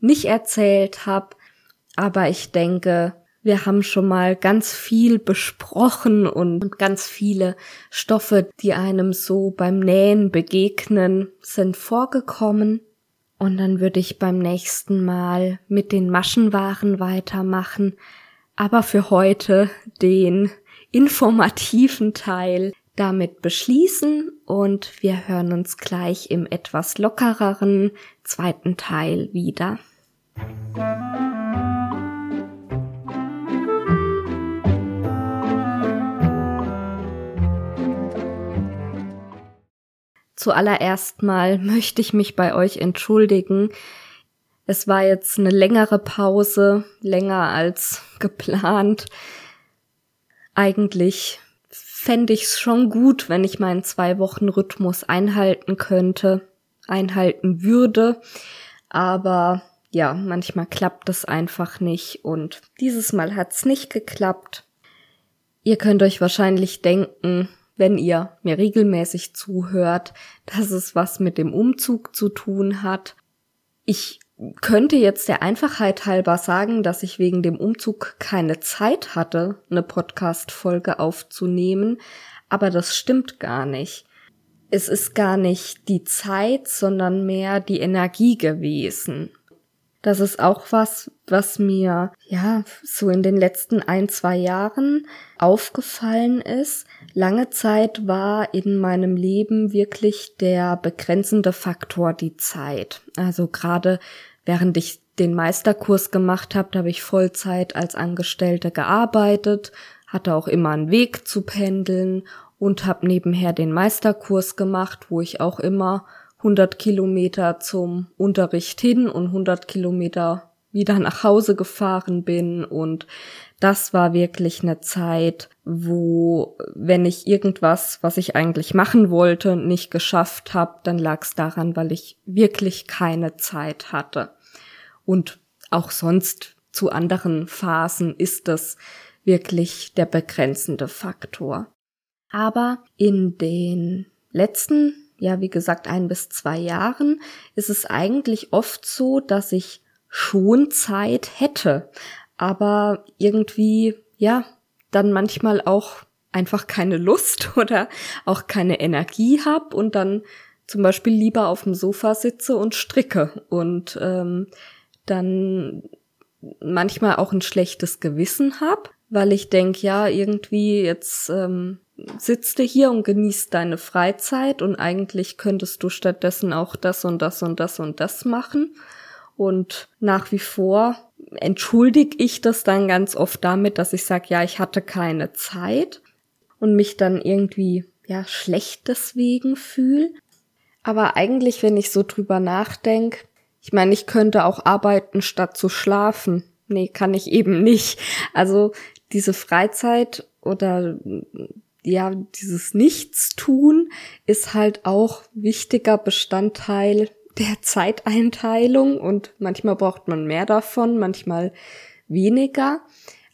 nicht erzählt habe. Aber ich denke, wir haben schon mal ganz viel besprochen und ganz viele Stoffe, die einem so beim Nähen begegnen, sind vorgekommen. Und dann würde ich beim nächsten Mal mit den Maschenwaren weitermachen, aber für heute den informativen Teil damit beschließen und wir hören uns gleich im etwas lockereren zweiten Teil wieder. Zuallererst mal möchte ich mich bei euch entschuldigen. Es war jetzt eine längere Pause, länger als geplant. Eigentlich fände ich es schon gut, wenn ich meinen zwei Wochen Rhythmus einhalten könnte, einhalten würde. Aber ja, manchmal klappt es einfach nicht und dieses Mal hat's nicht geklappt. Ihr könnt euch wahrscheinlich denken, wenn ihr mir regelmäßig zuhört, dass es was mit dem Umzug zu tun hat. Ich könnte jetzt der Einfachheit halber sagen, dass ich wegen dem Umzug keine Zeit hatte, eine Podcast-Folge aufzunehmen, aber das stimmt gar nicht. Es ist gar nicht die Zeit, sondern mehr die Energie gewesen. Das ist auch was, was mir, ja, so in den letzten ein, zwei Jahren aufgefallen ist. Lange Zeit war in meinem Leben wirklich der begrenzende Faktor die Zeit. Also gerade während ich den Meisterkurs gemacht habe, habe ich Vollzeit als Angestellte gearbeitet, hatte auch immer einen Weg zu pendeln und habe nebenher den Meisterkurs gemacht, wo ich auch immer 100 Kilometer zum Unterricht hin und 100 Kilometer wieder nach Hause gefahren bin und das war wirklich eine Zeit, wo, wenn ich irgendwas, was ich eigentlich machen wollte, nicht geschafft habe, dann lag es daran, weil ich wirklich keine Zeit hatte. Und auch sonst zu anderen Phasen ist das wirklich der begrenzende Faktor. Aber in den letzten, ja, wie gesagt, ein bis zwei Jahren ist es eigentlich oft so, dass ich schon Zeit hätte, aber irgendwie, ja, dann manchmal auch einfach keine Lust oder auch keine Energie hab und dann zum Beispiel lieber auf dem Sofa sitze und stricke. Und ähm, dann manchmal auch ein schlechtes Gewissen hab, weil ich denk, ja, irgendwie jetzt ähm, sitzt du hier und genießt deine Freizeit und eigentlich könntest du stattdessen auch das und das und das und das machen. Und nach wie vor entschuldige ich das dann ganz oft damit, dass ich sage, ja, ich hatte keine Zeit und mich dann irgendwie ja schlecht deswegen fühle. Aber eigentlich, wenn ich so drüber nachdenke, ich meine, ich könnte auch arbeiten statt zu schlafen. Nee, kann ich eben nicht. Also diese Freizeit oder ja, dieses Nichtstun ist halt auch wichtiger Bestandteil der Zeiteinteilung und manchmal braucht man mehr davon, manchmal weniger,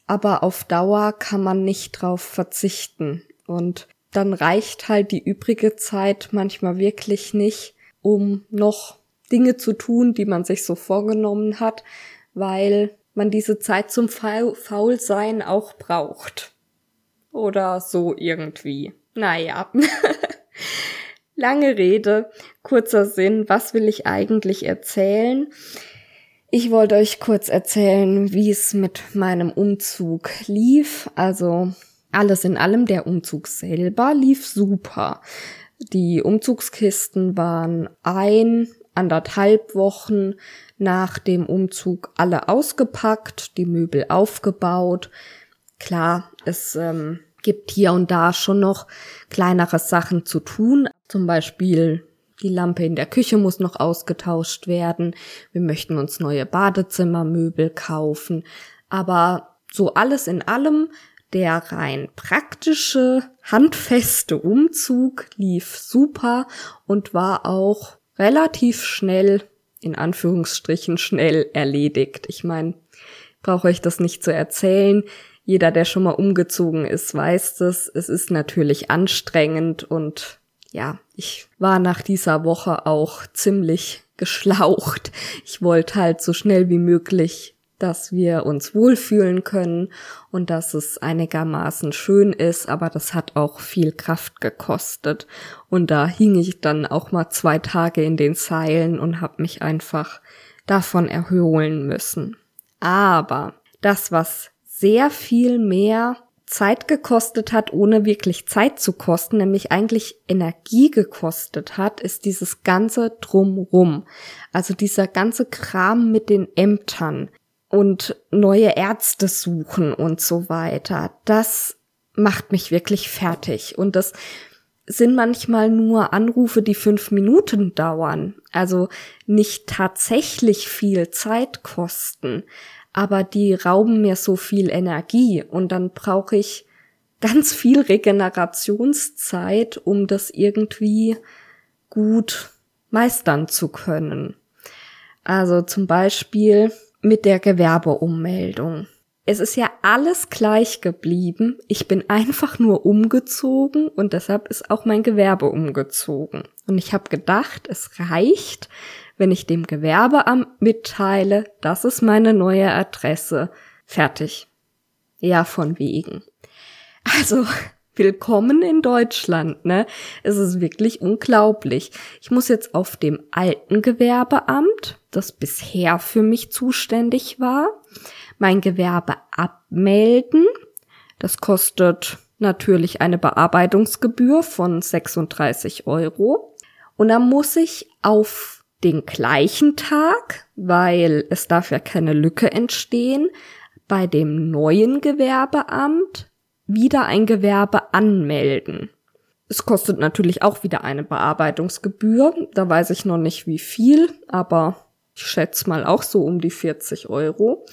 aber auf Dauer kann man nicht drauf verzichten und dann reicht halt die übrige Zeit manchmal wirklich nicht, um noch Dinge zu tun, die man sich so vorgenommen hat, weil man diese Zeit zum Faulsein auch braucht. Oder so irgendwie. Naja. Lange Rede, kurzer Sinn, was will ich eigentlich erzählen? Ich wollte euch kurz erzählen, wie es mit meinem Umzug lief. Also alles in allem, der Umzug selber lief super. Die Umzugskisten waren ein, anderthalb Wochen nach dem Umzug alle ausgepackt, die Möbel aufgebaut. Klar, es ähm, gibt hier und da schon noch kleinere Sachen zu tun. Zum Beispiel die Lampe in der Küche muss noch ausgetauscht werden. Wir möchten uns neue Badezimmermöbel kaufen. Aber so alles in allem, der rein praktische, handfeste Umzug lief super und war auch relativ schnell, in Anführungsstrichen schnell erledigt. Ich meine, brauche euch das nicht zu erzählen. Jeder, der schon mal umgezogen ist, weiß das. Es ist natürlich anstrengend und ja, ich war nach dieser Woche auch ziemlich geschlaucht. Ich wollte halt so schnell wie möglich, dass wir uns wohlfühlen können und dass es einigermaßen schön ist, aber das hat auch viel Kraft gekostet. Und da hing ich dann auch mal zwei Tage in den Seilen und habe mich einfach davon erholen müssen. Aber das, was sehr viel mehr Zeit gekostet hat, ohne wirklich Zeit zu kosten, nämlich eigentlich Energie gekostet hat, ist dieses ganze Drumrum. Also dieser ganze Kram mit den Ämtern und neue Ärzte suchen und so weiter. Das macht mich wirklich fertig. Und das sind manchmal nur Anrufe, die fünf Minuten dauern, also nicht tatsächlich viel Zeit kosten aber die rauben mir so viel Energie und dann brauche ich ganz viel Regenerationszeit, um das irgendwie gut meistern zu können. Also zum Beispiel mit der Gewerbeummeldung. Es ist ja alles gleich geblieben. Ich bin einfach nur umgezogen und deshalb ist auch mein Gewerbe umgezogen. Und ich habe gedacht, es reicht, wenn ich dem Gewerbeamt mitteile, das ist meine neue Adresse. Fertig. Ja, von wegen. Also, willkommen in Deutschland, ne? Es ist wirklich unglaublich. Ich muss jetzt auf dem alten Gewerbeamt, das bisher für mich zuständig war, mein Gewerbe abmelden. Das kostet natürlich eine Bearbeitungsgebühr von 36 Euro. Und dann muss ich auf den gleichen Tag, weil es darf ja keine Lücke entstehen, bei dem neuen Gewerbeamt wieder ein Gewerbe anmelden. Es kostet natürlich auch wieder eine Bearbeitungsgebühr. Da weiß ich noch nicht wie viel, aber ich schätze mal auch so um die 40 Euro.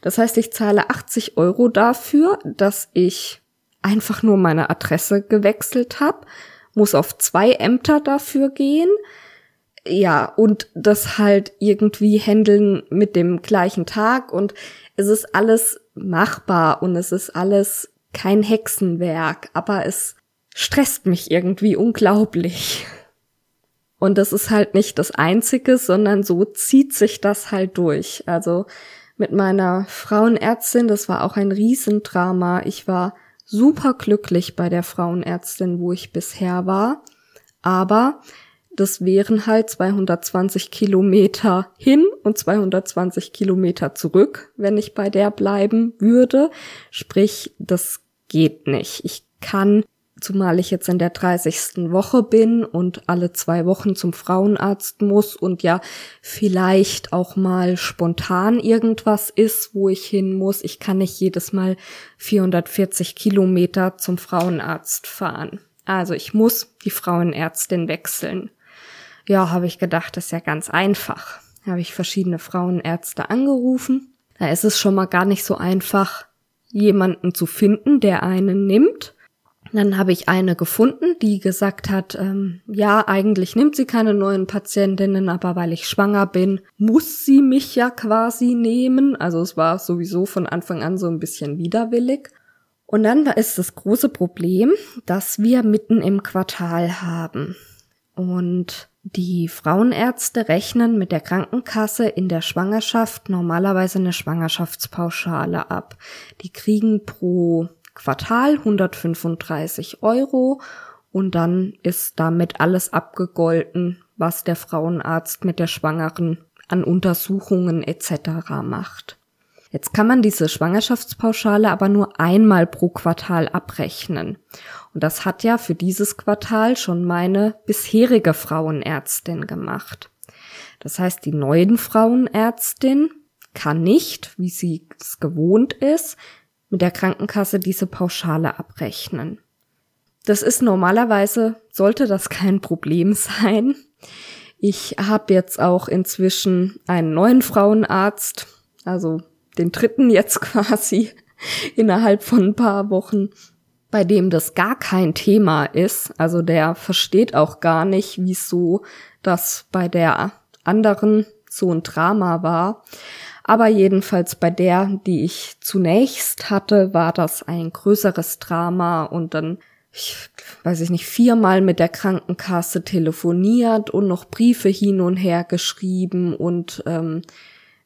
Das heißt, ich zahle 80 Euro dafür, dass ich einfach nur meine Adresse gewechselt habe, muss auf zwei Ämter dafür gehen. Ja, und das halt irgendwie handeln mit dem gleichen Tag und es ist alles machbar und es ist alles kein Hexenwerk, aber es stresst mich irgendwie unglaublich. Und das ist halt nicht das Einzige, sondern so zieht sich das halt durch. Also mit meiner Frauenärztin, das war auch ein Riesendrama. Ich war super glücklich bei der Frauenärztin, wo ich bisher war. Aber das wären halt 220 Kilometer hin und 220 Kilometer zurück, wenn ich bei der bleiben würde. Sprich, das geht nicht. Ich kann zumal ich jetzt in der 30. Woche bin und alle zwei Wochen zum Frauenarzt muss und ja vielleicht auch mal spontan irgendwas ist, wo ich hin muss. Ich kann nicht jedes Mal 440 Kilometer zum Frauenarzt fahren. Also ich muss die Frauenärztin wechseln. Ja, habe ich gedacht, das ist ja ganz einfach. Habe ich verschiedene Frauenärzte angerufen. Da ist es schon mal gar nicht so einfach, jemanden zu finden, der einen nimmt. Dann habe ich eine gefunden, die gesagt hat, ähm, ja, eigentlich nimmt sie keine neuen Patientinnen, aber weil ich schwanger bin, muss sie mich ja quasi nehmen. Also es war sowieso von Anfang an so ein bisschen widerwillig. Und dann es das große Problem, dass wir mitten im Quartal haben. Und die Frauenärzte rechnen mit der Krankenkasse in der Schwangerschaft normalerweise eine Schwangerschaftspauschale ab. Die kriegen pro Quartal 135 Euro und dann ist damit alles abgegolten, was der Frauenarzt mit der Schwangeren an Untersuchungen etc. macht. Jetzt kann man diese Schwangerschaftspauschale aber nur einmal pro Quartal abrechnen. Und das hat ja für dieses Quartal schon meine bisherige Frauenärztin gemacht. Das heißt, die neuen Frauenärztin kann nicht, wie sie es gewohnt ist, mit der Krankenkasse diese Pauschale abrechnen. Das ist normalerweise, sollte das kein Problem sein. Ich habe jetzt auch inzwischen einen neuen Frauenarzt, also den dritten jetzt quasi innerhalb von ein paar Wochen, bei dem das gar kein Thema ist. Also der versteht auch gar nicht, wieso das bei der anderen so ein Drama war. Aber jedenfalls bei der, die ich zunächst hatte, war das ein größeres Drama und dann ich weiß ich nicht, viermal mit der Krankenkasse telefoniert und noch Briefe hin und her geschrieben und ähm,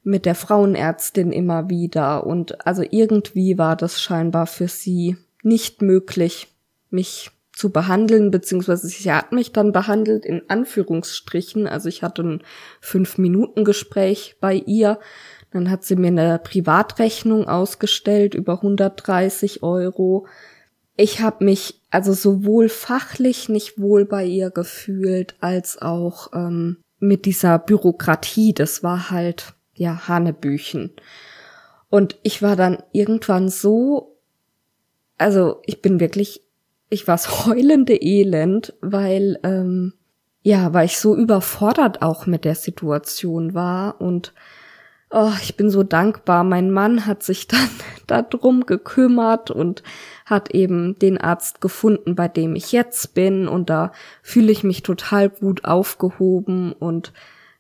mit der Frauenärztin immer wieder. Und also irgendwie war das scheinbar für sie nicht möglich, mich zu behandeln, beziehungsweise sie hat mich dann behandelt in Anführungsstrichen. Also ich hatte ein Fünf-Minuten-Gespräch bei ihr dann hat sie mir eine Privatrechnung ausgestellt über 130 Euro. Ich habe mich also sowohl fachlich nicht wohl bei ihr gefühlt, als auch ähm, mit dieser Bürokratie. Das war halt, ja, Hanebüchen. Und ich war dann irgendwann so, also ich bin wirklich, ich war heulende Elend, weil, ähm, ja, weil ich so überfordert auch mit der Situation war und oh, ich bin so dankbar. Mein Mann hat sich dann darum gekümmert und hat eben den Arzt gefunden, bei dem ich jetzt bin. Und da fühle ich mich total gut aufgehoben und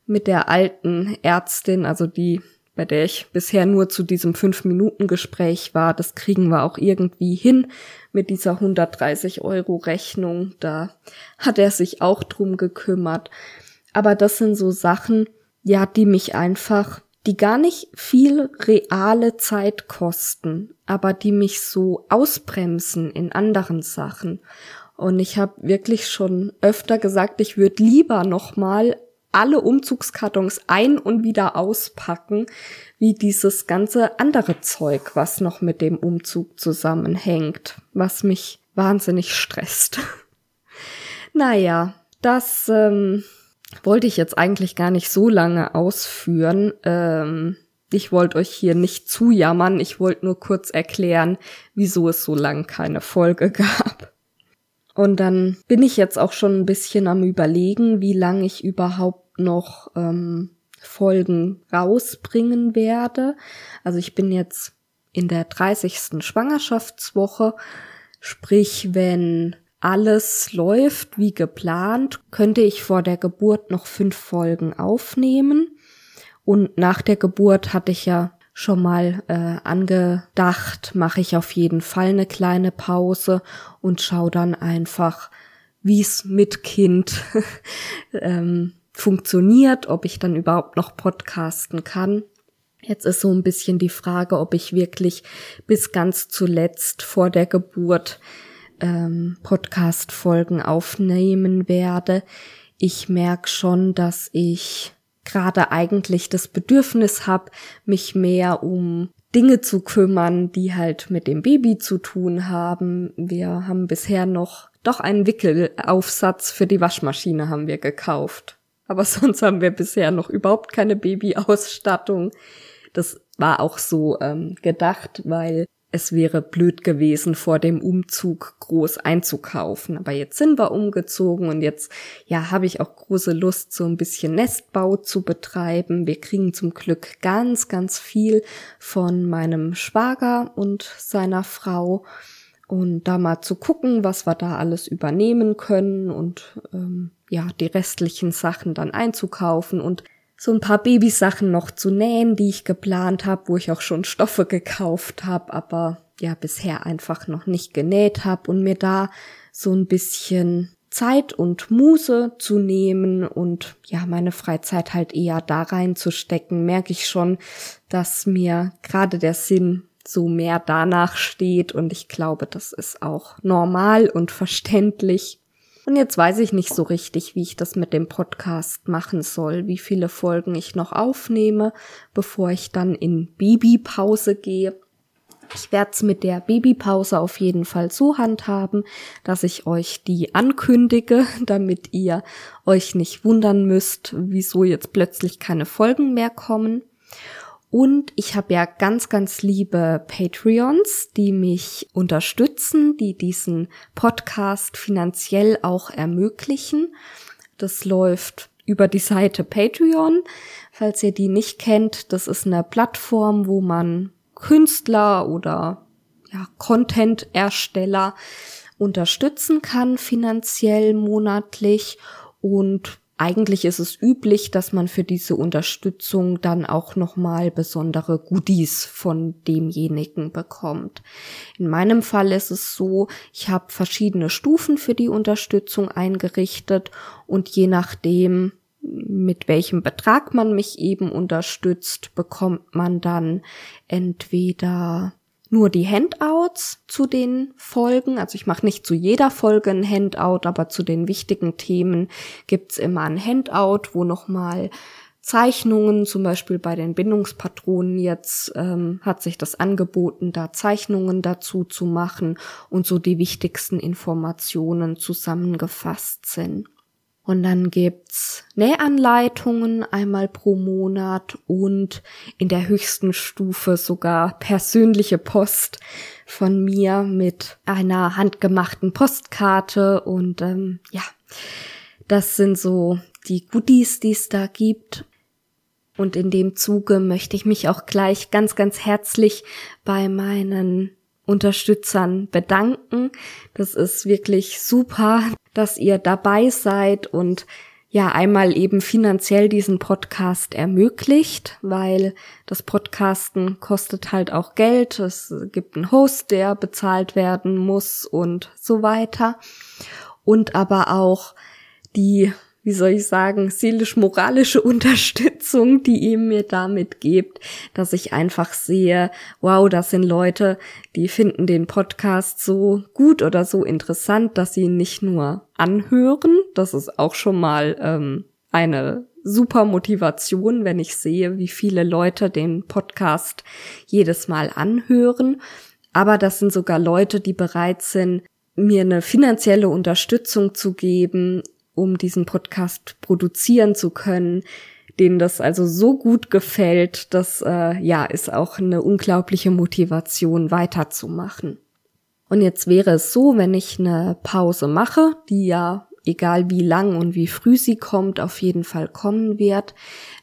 mit der alten Ärztin, also die, bei der ich bisher nur zu diesem fünf Minuten Gespräch war, das kriegen wir auch irgendwie hin mit dieser 130 Euro Rechnung. Da hat er sich auch drum gekümmert. Aber das sind so Sachen, ja, die mich einfach die gar nicht viel reale Zeit kosten, aber die mich so ausbremsen in anderen Sachen. Und ich habe wirklich schon öfter gesagt, ich würde lieber noch mal alle Umzugskartons ein und wieder auspacken, wie dieses ganze andere Zeug, was noch mit dem Umzug zusammenhängt, was mich wahnsinnig stresst. naja, das ähm, wollte ich jetzt eigentlich gar nicht so lange ausführen. Ähm, ich wollte euch hier nicht zujammern, ich wollte nur kurz erklären, wieso es so lang keine Folge gab. Und dann bin ich jetzt auch schon ein bisschen am überlegen, wie lange ich überhaupt noch ähm, Folgen rausbringen werde. Also ich bin jetzt in der 30. Schwangerschaftswoche, sprich wenn alles läuft wie geplant, könnte ich vor der Geburt noch fünf Folgen aufnehmen. Und nach der Geburt hatte ich ja schon mal äh, angedacht, mache ich auf jeden Fall eine kleine Pause und schaue dann einfach, wie es mit Kind ähm, funktioniert, ob ich dann überhaupt noch podcasten kann. Jetzt ist so ein bisschen die Frage, ob ich wirklich bis ganz zuletzt vor der Geburt ähm, Podcast-Folgen aufnehmen werde. Ich merke schon, dass ich gerade eigentlich das Bedürfnis habe, mich mehr um Dinge zu kümmern, die halt mit dem Baby zu tun haben. Wir haben bisher noch doch einen Wickelaufsatz für die Waschmaschine haben wir gekauft. Aber sonst haben wir bisher noch überhaupt keine Babyausstattung. Das war auch so ähm, gedacht, weil es wäre blöd gewesen, vor dem Umzug groß einzukaufen. Aber jetzt sind wir umgezogen und jetzt, ja, habe ich auch große Lust, so ein bisschen Nestbau zu betreiben. Wir kriegen zum Glück ganz, ganz viel von meinem Schwager und seiner Frau. Und da mal zu gucken, was wir da alles übernehmen können und ähm, ja, die restlichen Sachen dann einzukaufen und so ein paar Babysachen noch zu nähen, die ich geplant habe, wo ich auch schon Stoffe gekauft habe, aber ja bisher einfach noch nicht genäht habe und mir da so ein bisschen Zeit und Muße zu nehmen und ja, meine Freizeit halt eher da reinzustecken, merke ich schon, dass mir gerade der Sinn so mehr danach steht und ich glaube, das ist auch normal und verständlich. Und jetzt weiß ich nicht so richtig, wie ich das mit dem Podcast machen soll, wie viele Folgen ich noch aufnehme, bevor ich dann in Babypause gehe. Ich werde es mit der Babypause auf jeden Fall so handhaben, dass ich euch die ankündige, damit ihr euch nicht wundern müsst, wieso jetzt plötzlich keine Folgen mehr kommen. Und ich habe ja ganz, ganz liebe Patreons, die mich unterstützen, die diesen Podcast finanziell auch ermöglichen. Das läuft über die Seite Patreon. Falls ihr die nicht kennt, das ist eine Plattform, wo man Künstler oder ja, Content-Ersteller unterstützen kann finanziell monatlich und eigentlich ist es üblich, dass man für diese Unterstützung dann auch nochmal besondere Goodies von demjenigen bekommt. In meinem Fall ist es so, ich habe verschiedene Stufen für die Unterstützung eingerichtet und je nachdem, mit welchem Betrag man mich eben unterstützt, bekommt man dann entweder nur die Handouts zu den Folgen. Also ich mache nicht zu jeder Folge ein Handout, aber zu den wichtigen Themen gibt's immer ein Handout, wo nochmal Zeichnungen, zum Beispiel bei den Bindungspatronen jetzt ähm, hat sich das angeboten, da Zeichnungen dazu zu machen und so die wichtigsten Informationen zusammengefasst sind. Und dann gibt's Nähanleitungen einmal pro Monat und in der höchsten Stufe sogar persönliche Post von mir mit einer handgemachten Postkarte und ähm, ja, das sind so die Goodies, die es da gibt. Und in dem Zuge möchte ich mich auch gleich ganz, ganz herzlich bei meinen Unterstützern bedanken. Das ist wirklich super, dass ihr dabei seid und ja einmal eben finanziell diesen Podcast ermöglicht, weil das Podcasten kostet halt auch Geld. Es gibt einen Host, der bezahlt werden muss und so weiter. Und aber auch die wie soll ich sagen, seelisch-moralische Unterstützung, die ihr mir damit gebt, dass ich einfach sehe, wow, das sind Leute, die finden den Podcast so gut oder so interessant, dass sie ihn nicht nur anhören, das ist auch schon mal ähm, eine super Motivation, wenn ich sehe, wie viele Leute den Podcast jedes Mal anhören. Aber das sind sogar Leute, die bereit sind, mir eine finanzielle Unterstützung zu geben, um diesen Podcast produzieren zu können, denen das also so gut gefällt, das äh, ja ist auch eine unglaubliche Motivation weiterzumachen. Und jetzt wäre es so, wenn ich eine Pause mache, die ja egal wie lang und wie früh sie kommt, auf jeden Fall kommen wird,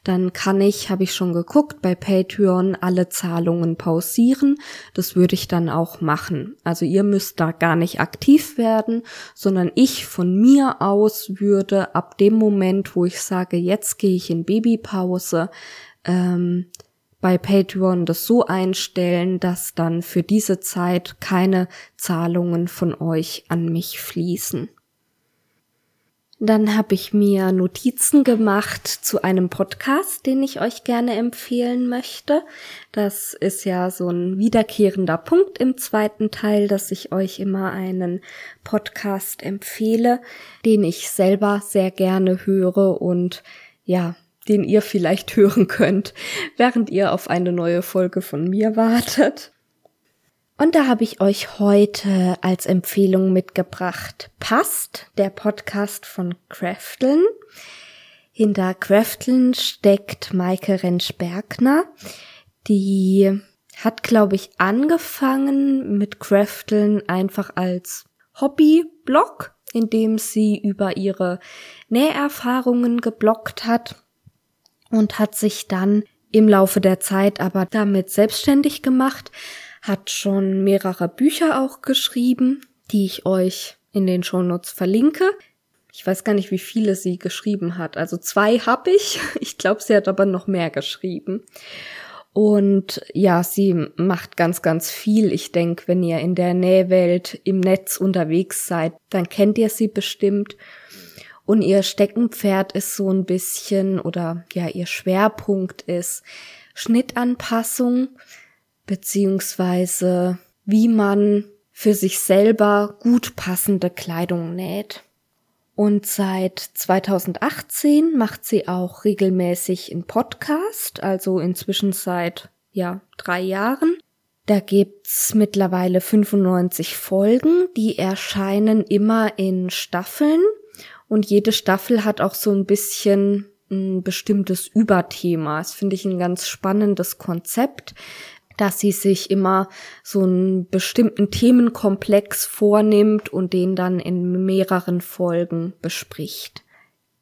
dann kann ich, habe ich schon geguckt, bei Patreon alle Zahlungen pausieren. Das würde ich dann auch machen. Also ihr müsst da gar nicht aktiv werden, sondern ich von mir aus würde ab dem Moment, wo ich sage, jetzt gehe ich in Babypause, ähm, bei Patreon das so einstellen, dass dann für diese Zeit keine Zahlungen von euch an mich fließen. Dann habe ich mir Notizen gemacht zu einem Podcast, den ich euch gerne empfehlen möchte. Das ist ja so ein wiederkehrender Punkt im zweiten Teil, dass ich euch immer einen Podcast empfehle, den ich selber sehr gerne höre und ja, den ihr vielleicht hören könnt, während ihr auf eine neue Folge von mir wartet. Und da habe ich euch heute als Empfehlung mitgebracht Passt, der Podcast von Crafteln. Hinter Crafteln steckt Maike Rentsch-Bergner. Die hat, glaube ich, angefangen mit Crafteln einfach als Hobby-Blog, in dem sie über ihre Näherfahrungen geblockt hat und hat sich dann im Laufe der Zeit aber damit selbstständig gemacht, hat schon mehrere Bücher auch geschrieben, die ich euch in den Shownotes verlinke. Ich weiß gar nicht, wie viele sie geschrieben hat. Also zwei habe ich. Ich glaube, sie hat aber noch mehr geschrieben. Und ja, sie macht ganz, ganz viel. Ich denke, wenn ihr in der Nähwelt im Netz unterwegs seid, dann kennt ihr sie bestimmt. Und ihr Steckenpferd ist so ein bisschen oder ja, ihr Schwerpunkt ist Schnittanpassung beziehungsweise wie man für sich selber gut passende Kleidung näht. Und seit 2018 macht sie auch regelmäßig einen Podcast, also inzwischen seit, ja, drei Jahren. Da gibt's mittlerweile 95 Folgen, die erscheinen immer in Staffeln. Und jede Staffel hat auch so ein bisschen ein bestimmtes Überthema. Das finde ich ein ganz spannendes Konzept, dass sie sich immer so einen bestimmten Themenkomplex vornimmt und den dann in mehreren Folgen bespricht.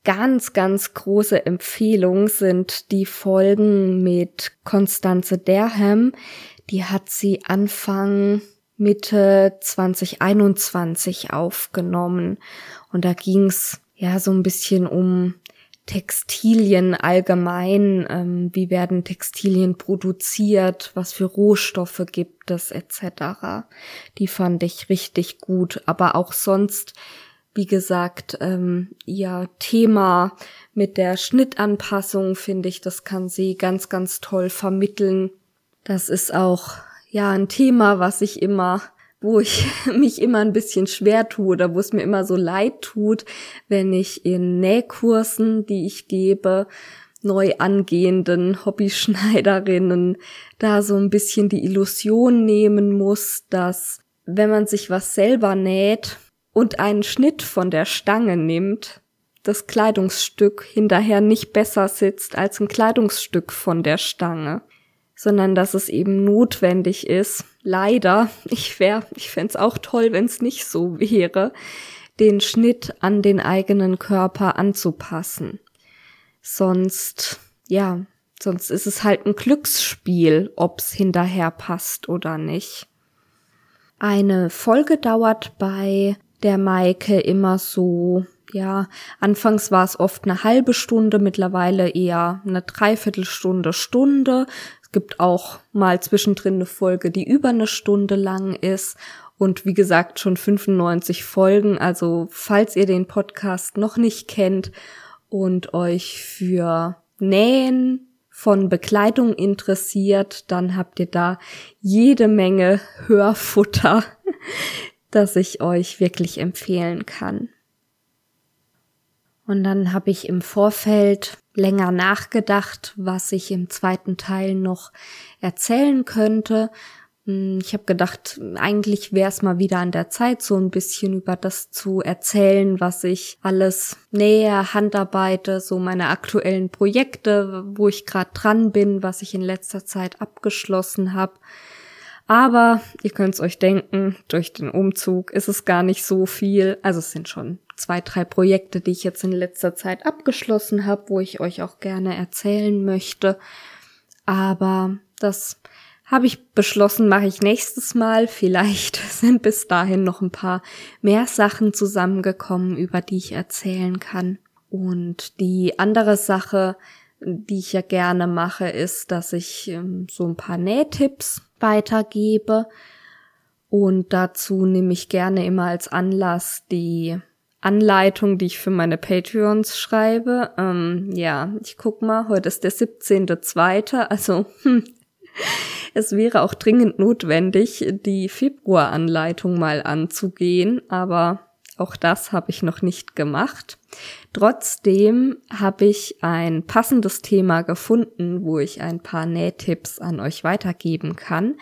Ganz, ganz große Empfehlung sind die Folgen mit Constanze Derham. Die hat sie Anfang Mitte 2021 aufgenommen. Und da ging's ja so ein bisschen um Textilien allgemein, ähm, wie werden Textilien produziert, was für Rohstoffe gibt es etc. Die fand ich richtig gut, aber auch sonst, wie gesagt, ähm, ihr Thema mit der Schnittanpassung finde ich, das kann sie ganz, ganz toll vermitteln. Das ist auch ja ein Thema, was ich immer wo ich mich immer ein bisschen schwer tue oder wo es mir immer so leid tut, wenn ich in Nähkursen, die ich gebe, neu angehenden Hobbyschneiderinnen da so ein bisschen die Illusion nehmen muss, dass wenn man sich was selber näht und einen Schnitt von der Stange nimmt, das Kleidungsstück hinterher nicht besser sitzt als ein Kleidungsstück von der Stange sondern dass es eben notwendig ist, leider, ich wäre, ich fände auch toll, wenn es nicht so wäre, den Schnitt an den eigenen Körper anzupassen. Sonst, ja, sonst ist es halt ein Glücksspiel, ob's hinterher passt oder nicht. Eine Folge dauert bei der Maike immer so, ja, anfangs war es oft eine halbe Stunde, mittlerweile eher eine Dreiviertelstunde, Stunde. Es gibt auch mal zwischendrin eine Folge, die über eine Stunde lang ist. Und wie gesagt, schon 95 Folgen. Also falls ihr den Podcast noch nicht kennt und euch für Nähen von Bekleidung interessiert, dann habt ihr da jede Menge Hörfutter, das ich euch wirklich empfehlen kann. Und dann habe ich im Vorfeld länger nachgedacht, was ich im zweiten Teil noch erzählen könnte. Hm, ich habe gedacht, eigentlich wäre es mal wieder an der Zeit, so ein bisschen über das zu erzählen, was ich alles näher handarbeite, so meine aktuellen Projekte, wo ich gerade dran bin, was ich in letzter Zeit abgeschlossen habe. Aber ihr könnt's euch denken, durch den Umzug ist es gar nicht so viel. Also es sind schon zwei, drei Projekte, die ich jetzt in letzter Zeit abgeschlossen habe, wo ich euch auch gerne erzählen möchte. Aber das habe ich beschlossen, mache ich nächstes Mal. Vielleicht sind bis dahin noch ein paar mehr Sachen zusammengekommen, über die ich erzählen kann. Und die andere Sache, die ich ja gerne mache, ist, dass ich ähm, so ein paar Nähtipps weitergebe. Und dazu nehme ich gerne immer als Anlass die Anleitung, die ich für meine Patreons schreibe. Ähm, ja, ich guck mal, heute ist der 17.2., also hm, es wäre auch dringend notwendig, die Februaranleitung mal anzugehen, aber auch das habe ich noch nicht gemacht. Trotzdem habe ich ein passendes Thema gefunden, wo ich ein paar Nähtipps an euch weitergeben kann.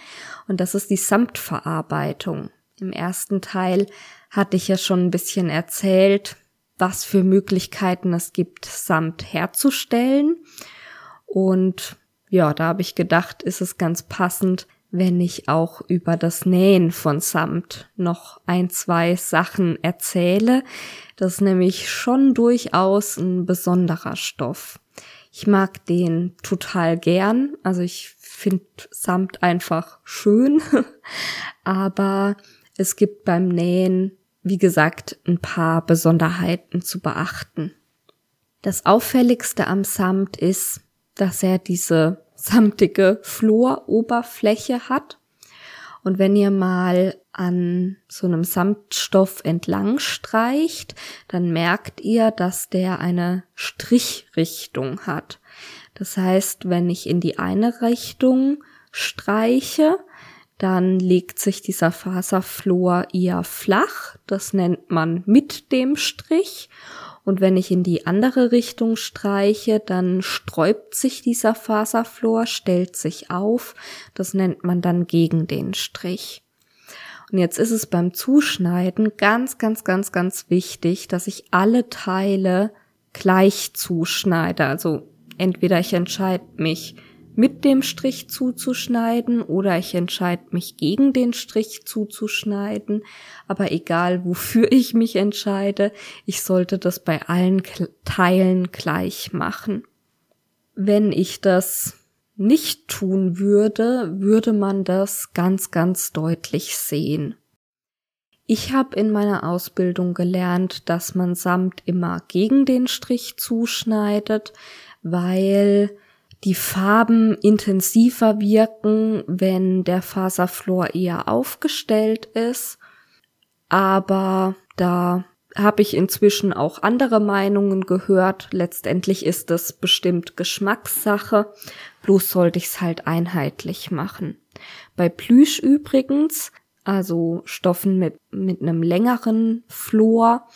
Und das ist die Samtverarbeitung. Im ersten Teil hatte ich ja schon ein bisschen erzählt, was für Möglichkeiten es gibt, Samt herzustellen. Und ja, da habe ich gedacht, ist es ganz passend, wenn ich auch über das Nähen von Samt noch ein, zwei Sachen erzähle. Das ist nämlich schon durchaus ein besonderer Stoff. Ich mag den total gern. Also ich finde Samt einfach schön. Aber es gibt beim Nähen, wie gesagt, ein paar Besonderheiten zu beachten. Das auffälligste am Samt ist, dass er diese samtige Floroberfläche hat. Und wenn ihr mal an so einem Samtstoff entlang streicht, dann merkt ihr, dass der eine Strichrichtung hat. Das heißt, wenn ich in die eine Richtung streiche, dann legt sich dieser Faserflor eher flach. Das nennt man mit dem Strich. Und wenn ich in die andere Richtung streiche, dann sträubt sich dieser Faserflor, stellt sich auf. Das nennt man dann gegen den Strich. Und jetzt ist es beim Zuschneiden ganz, ganz, ganz, ganz wichtig, dass ich alle Teile gleich zuschneide. Also entweder ich entscheide mich mit dem Strich zuzuschneiden oder ich entscheide mich gegen den Strich zuzuschneiden. Aber egal, wofür ich mich entscheide, ich sollte das bei allen Teilen gleich machen. Wenn ich das nicht tun würde, würde man das ganz, ganz deutlich sehen. Ich habe in meiner Ausbildung gelernt, dass man Samt immer gegen den Strich zuschneidet, weil die Farben intensiver wirken, wenn der Faserflor eher aufgestellt ist. Aber da habe ich inzwischen auch andere Meinungen gehört. Letztendlich ist das bestimmt Geschmackssache. Bloß sollte ich es halt einheitlich machen. Bei Plüsch übrigens, also Stoffen mit, mit einem längeren Flor,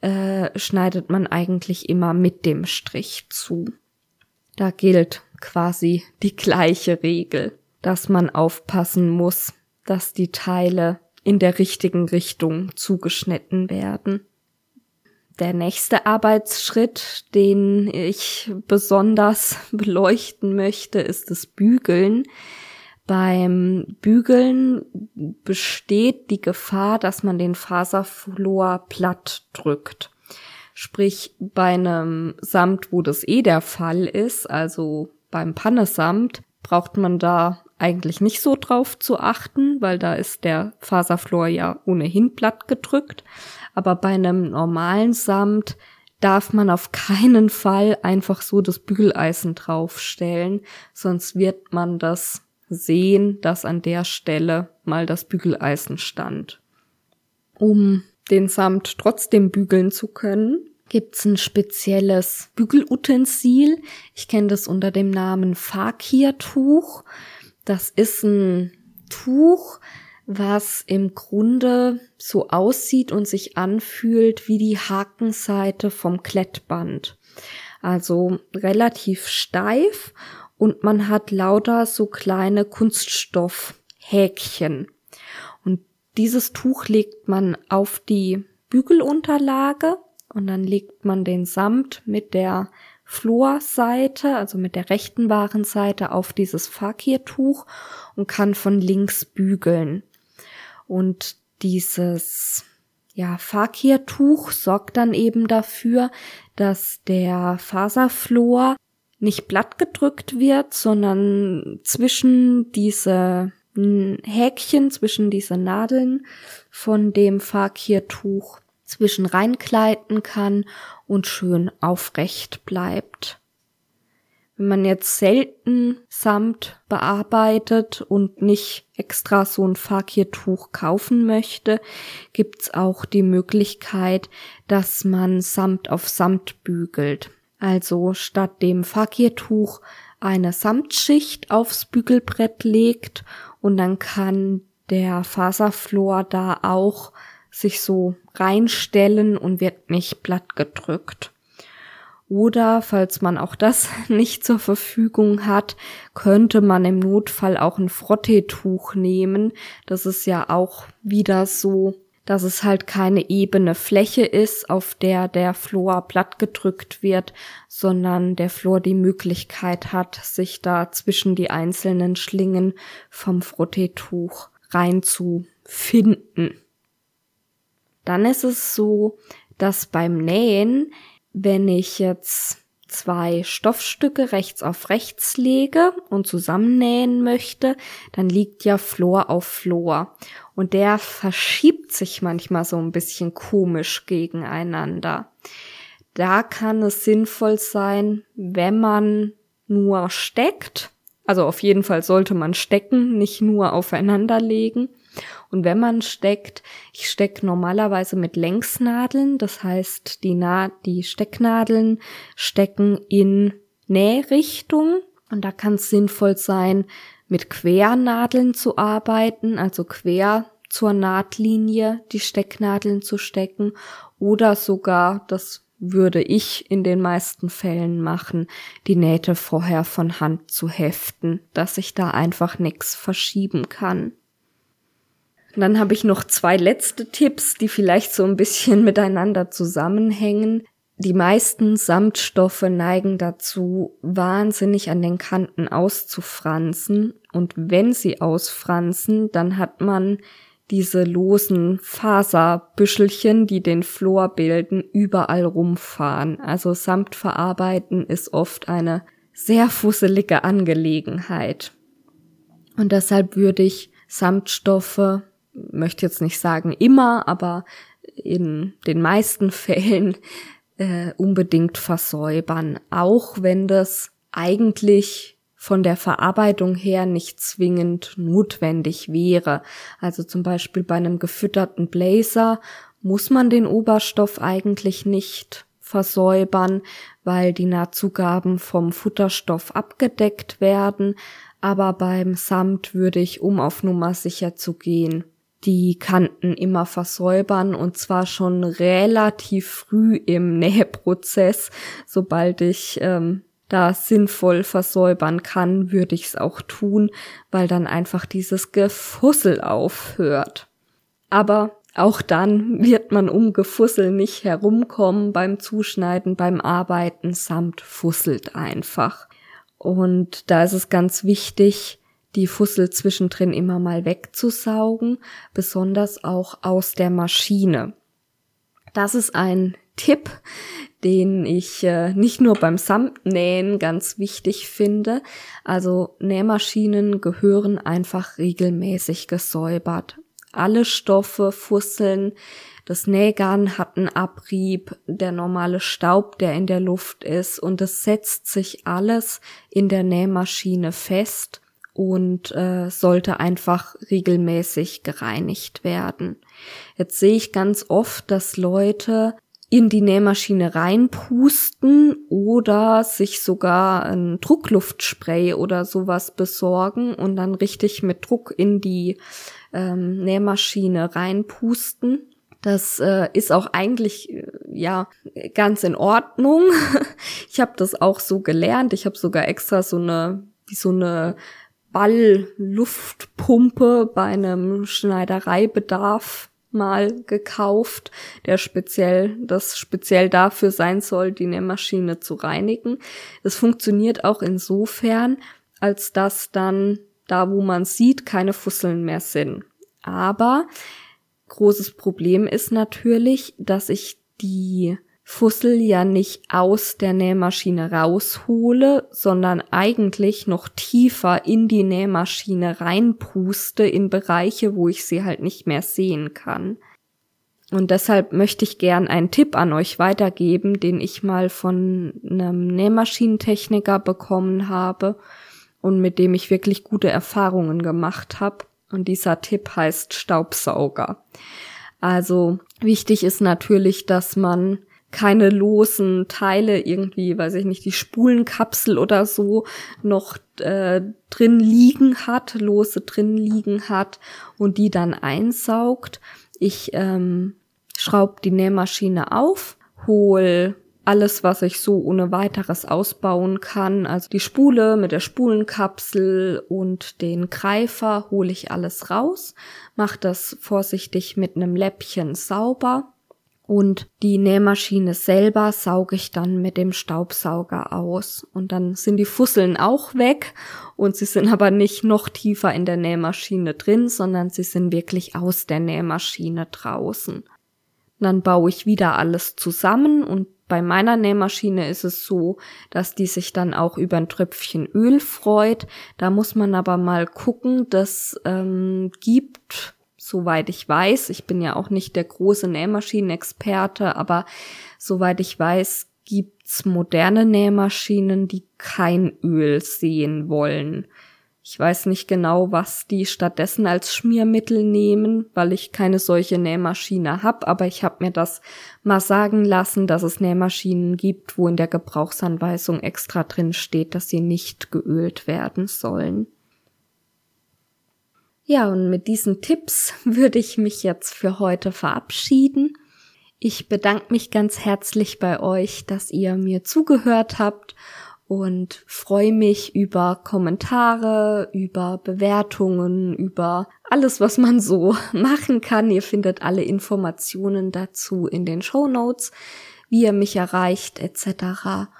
äh, schneidet man eigentlich immer mit dem Strich zu. Da gilt quasi die gleiche Regel, dass man aufpassen muss, dass die Teile in der richtigen Richtung zugeschnitten werden. Der nächste Arbeitsschritt, den ich besonders beleuchten möchte, ist das Bügeln. Beim Bügeln besteht die Gefahr, dass man den Faserflor platt drückt. Sprich, bei einem Samt, wo das eh der Fall ist, also beim Pannesamt, braucht man da eigentlich nicht so drauf zu achten, weil da ist der Faserflor ja ohnehin platt gedrückt. Aber bei einem normalen Samt darf man auf keinen Fall einfach so das Bügeleisen draufstellen, sonst wird man das sehen, dass an der Stelle mal das Bügeleisen stand. Um den Samt trotzdem bügeln zu können, gibt's ein spezielles Bügelutensil. Ich kenne das unter dem Namen Fakir-Tuch. Das ist ein Tuch, was im Grunde so aussieht und sich anfühlt wie die Hakenseite vom Klettband. Also relativ steif und man hat lauter so kleine Kunststoff Häkchen. Und dieses Tuch legt man auf die Bügelunterlage und dann legt man den Samt mit der Florseite, also mit der rechten Warenseite auf dieses Fakirtuch und kann von links bügeln. Und dieses ja, Fakirtuch sorgt dann eben dafür, dass der Faserflor nicht blatt gedrückt wird, sondern zwischen diese Häkchen, zwischen diese Nadeln von dem Fakirtuch zwischen reinkleiden kann und schön aufrecht bleibt. Wenn man jetzt selten Samt bearbeitet und nicht extra so ein Fakirtuch kaufen möchte, gibt's auch die Möglichkeit, dass man Samt auf Samt bügelt. Also statt dem Fakirtuch eine Samtschicht aufs Bügelbrett legt und dann kann der Faserflor da auch sich so reinstellen und wird nicht platt gedrückt. Oder falls man auch das nicht zur Verfügung hat, könnte man im Notfall auch ein Frotteetuch nehmen. Das ist ja auch wieder so, dass es halt keine ebene Fläche ist, auf der der Flor platt gedrückt wird, sondern der Flor die Möglichkeit hat, sich da zwischen die einzelnen Schlingen vom Frotteetuch reinzufinden. Dann ist es so, dass beim Nähen, wenn ich jetzt zwei Stoffstücke rechts auf rechts lege und zusammennähen möchte, dann liegt ja Flor auf Flor. Und der verschiebt sich manchmal so ein bisschen komisch gegeneinander. Da kann es sinnvoll sein, wenn man nur steckt. Also auf jeden Fall sollte man stecken, nicht nur aufeinander legen. Und wenn man steckt, ich stecke normalerweise mit Längsnadeln, das heißt, die, Na die Stecknadeln stecken in Nährichtung und da kann es sinnvoll sein, mit Quernadeln zu arbeiten, also quer zur Nahtlinie die Stecknadeln zu stecken oder sogar, das würde ich in den meisten Fällen machen, die Nähte vorher von Hand zu heften, dass ich da einfach nichts verschieben kann. Und dann habe ich noch zwei letzte Tipps, die vielleicht so ein bisschen miteinander zusammenhängen. Die meisten Samtstoffe neigen dazu, wahnsinnig an den Kanten auszufransen. Und wenn sie ausfransen, dann hat man diese losen Faserbüschelchen, die den Flor bilden, überall rumfahren. Also Samt verarbeiten ist oft eine sehr fusselige Angelegenheit. Und deshalb würde ich Samtstoffe möchte jetzt nicht sagen immer, aber in den meisten Fällen äh, unbedingt versäubern, auch wenn das eigentlich von der Verarbeitung her nicht zwingend notwendig wäre. Also zum Beispiel bei einem gefütterten Blazer muss man den Oberstoff eigentlich nicht versäubern, weil die Nahtzugaben vom Futterstoff abgedeckt werden. Aber beim Samt würde ich, um auf Nummer sicher zu gehen, die Kanten immer versäubern und zwar schon relativ früh im Nähprozess. Sobald ich ähm, da sinnvoll versäubern kann, würde ich es auch tun, weil dann einfach dieses Gefussel aufhört. Aber auch dann wird man um Gefussel nicht herumkommen beim Zuschneiden, beim Arbeiten, samt fusselt einfach. Und da ist es ganz wichtig, die Fussel zwischendrin immer mal wegzusaugen, besonders auch aus der Maschine. Das ist ein Tipp, den ich äh, nicht nur beim Samtnähen ganz wichtig finde. Also Nähmaschinen gehören einfach regelmäßig gesäubert. Alle Stoffe, Fusseln, das Nähgarn hat einen Abrieb, der normale Staub, der in der Luft ist und es setzt sich alles in der Nähmaschine fest und äh, sollte einfach regelmäßig gereinigt werden. Jetzt sehe ich ganz oft, dass Leute in die Nähmaschine reinpusten oder sich sogar ein Druckluftspray oder sowas besorgen und dann richtig mit Druck in die ähm, Nähmaschine reinpusten. Das äh, ist auch eigentlich äh, ja ganz in Ordnung. ich habe das auch so gelernt. Ich habe sogar extra so eine wie so eine Ball-Luftpumpe bei einem Schneidereibedarf mal gekauft, der speziell, das speziell dafür sein soll, die Nähmaschine zu reinigen. Es funktioniert auch insofern, als dass dann da, wo man sieht, keine Fusseln mehr sind. Aber großes Problem ist natürlich, dass ich die Fussel ja nicht aus der Nähmaschine raushole, sondern eigentlich noch tiefer in die Nähmaschine reinpuste in Bereiche, wo ich sie halt nicht mehr sehen kann. Und deshalb möchte ich gern einen Tipp an euch weitergeben, den ich mal von einem Nähmaschinentechniker bekommen habe und mit dem ich wirklich gute Erfahrungen gemacht habe. Und dieser Tipp heißt Staubsauger. Also wichtig ist natürlich, dass man keine losen Teile irgendwie, weiß ich nicht, die Spulenkapsel oder so noch äh, drin liegen hat, lose drin liegen hat und die dann einsaugt. Ich ähm, schraube die Nähmaschine auf, hol alles, was ich so ohne weiteres ausbauen kann. Also die Spule mit der Spulenkapsel und den Greifer hole ich alles raus, mache das vorsichtig mit einem Läppchen sauber und die Nähmaschine selber sauge ich dann mit dem Staubsauger aus. Und dann sind die Fusseln auch weg und sie sind aber nicht noch tiefer in der Nähmaschine drin, sondern sie sind wirklich aus der Nähmaschine draußen. Dann baue ich wieder alles zusammen und bei meiner Nähmaschine ist es so, dass die sich dann auch über ein Tröpfchen Öl freut. Da muss man aber mal gucken, das ähm, gibt soweit ich weiß, ich bin ja auch nicht der große Nähmaschinenexperte, aber soweit ich weiß, gibt's moderne Nähmaschinen, die kein Öl sehen wollen. Ich weiß nicht genau, was die stattdessen als Schmiermittel nehmen, weil ich keine solche Nähmaschine habe, aber ich habe mir das mal sagen lassen, dass es Nähmaschinen gibt, wo in der Gebrauchsanweisung extra drin steht, dass sie nicht geölt werden sollen. Ja, und mit diesen Tipps würde ich mich jetzt für heute verabschieden. Ich bedanke mich ganz herzlich bei euch, dass ihr mir zugehört habt und freue mich über Kommentare, über Bewertungen, über alles, was man so machen kann. Ihr findet alle Informationen dazu in den Show Notes, wie ihr mich erreicht etc.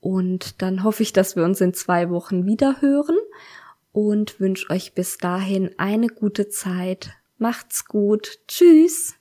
Und dann hoffe ich, dass wir uns in zwei Wochen wieder hören und wünsche euch bis dahin eine gute Zeit. Macht's gut. Tschüss.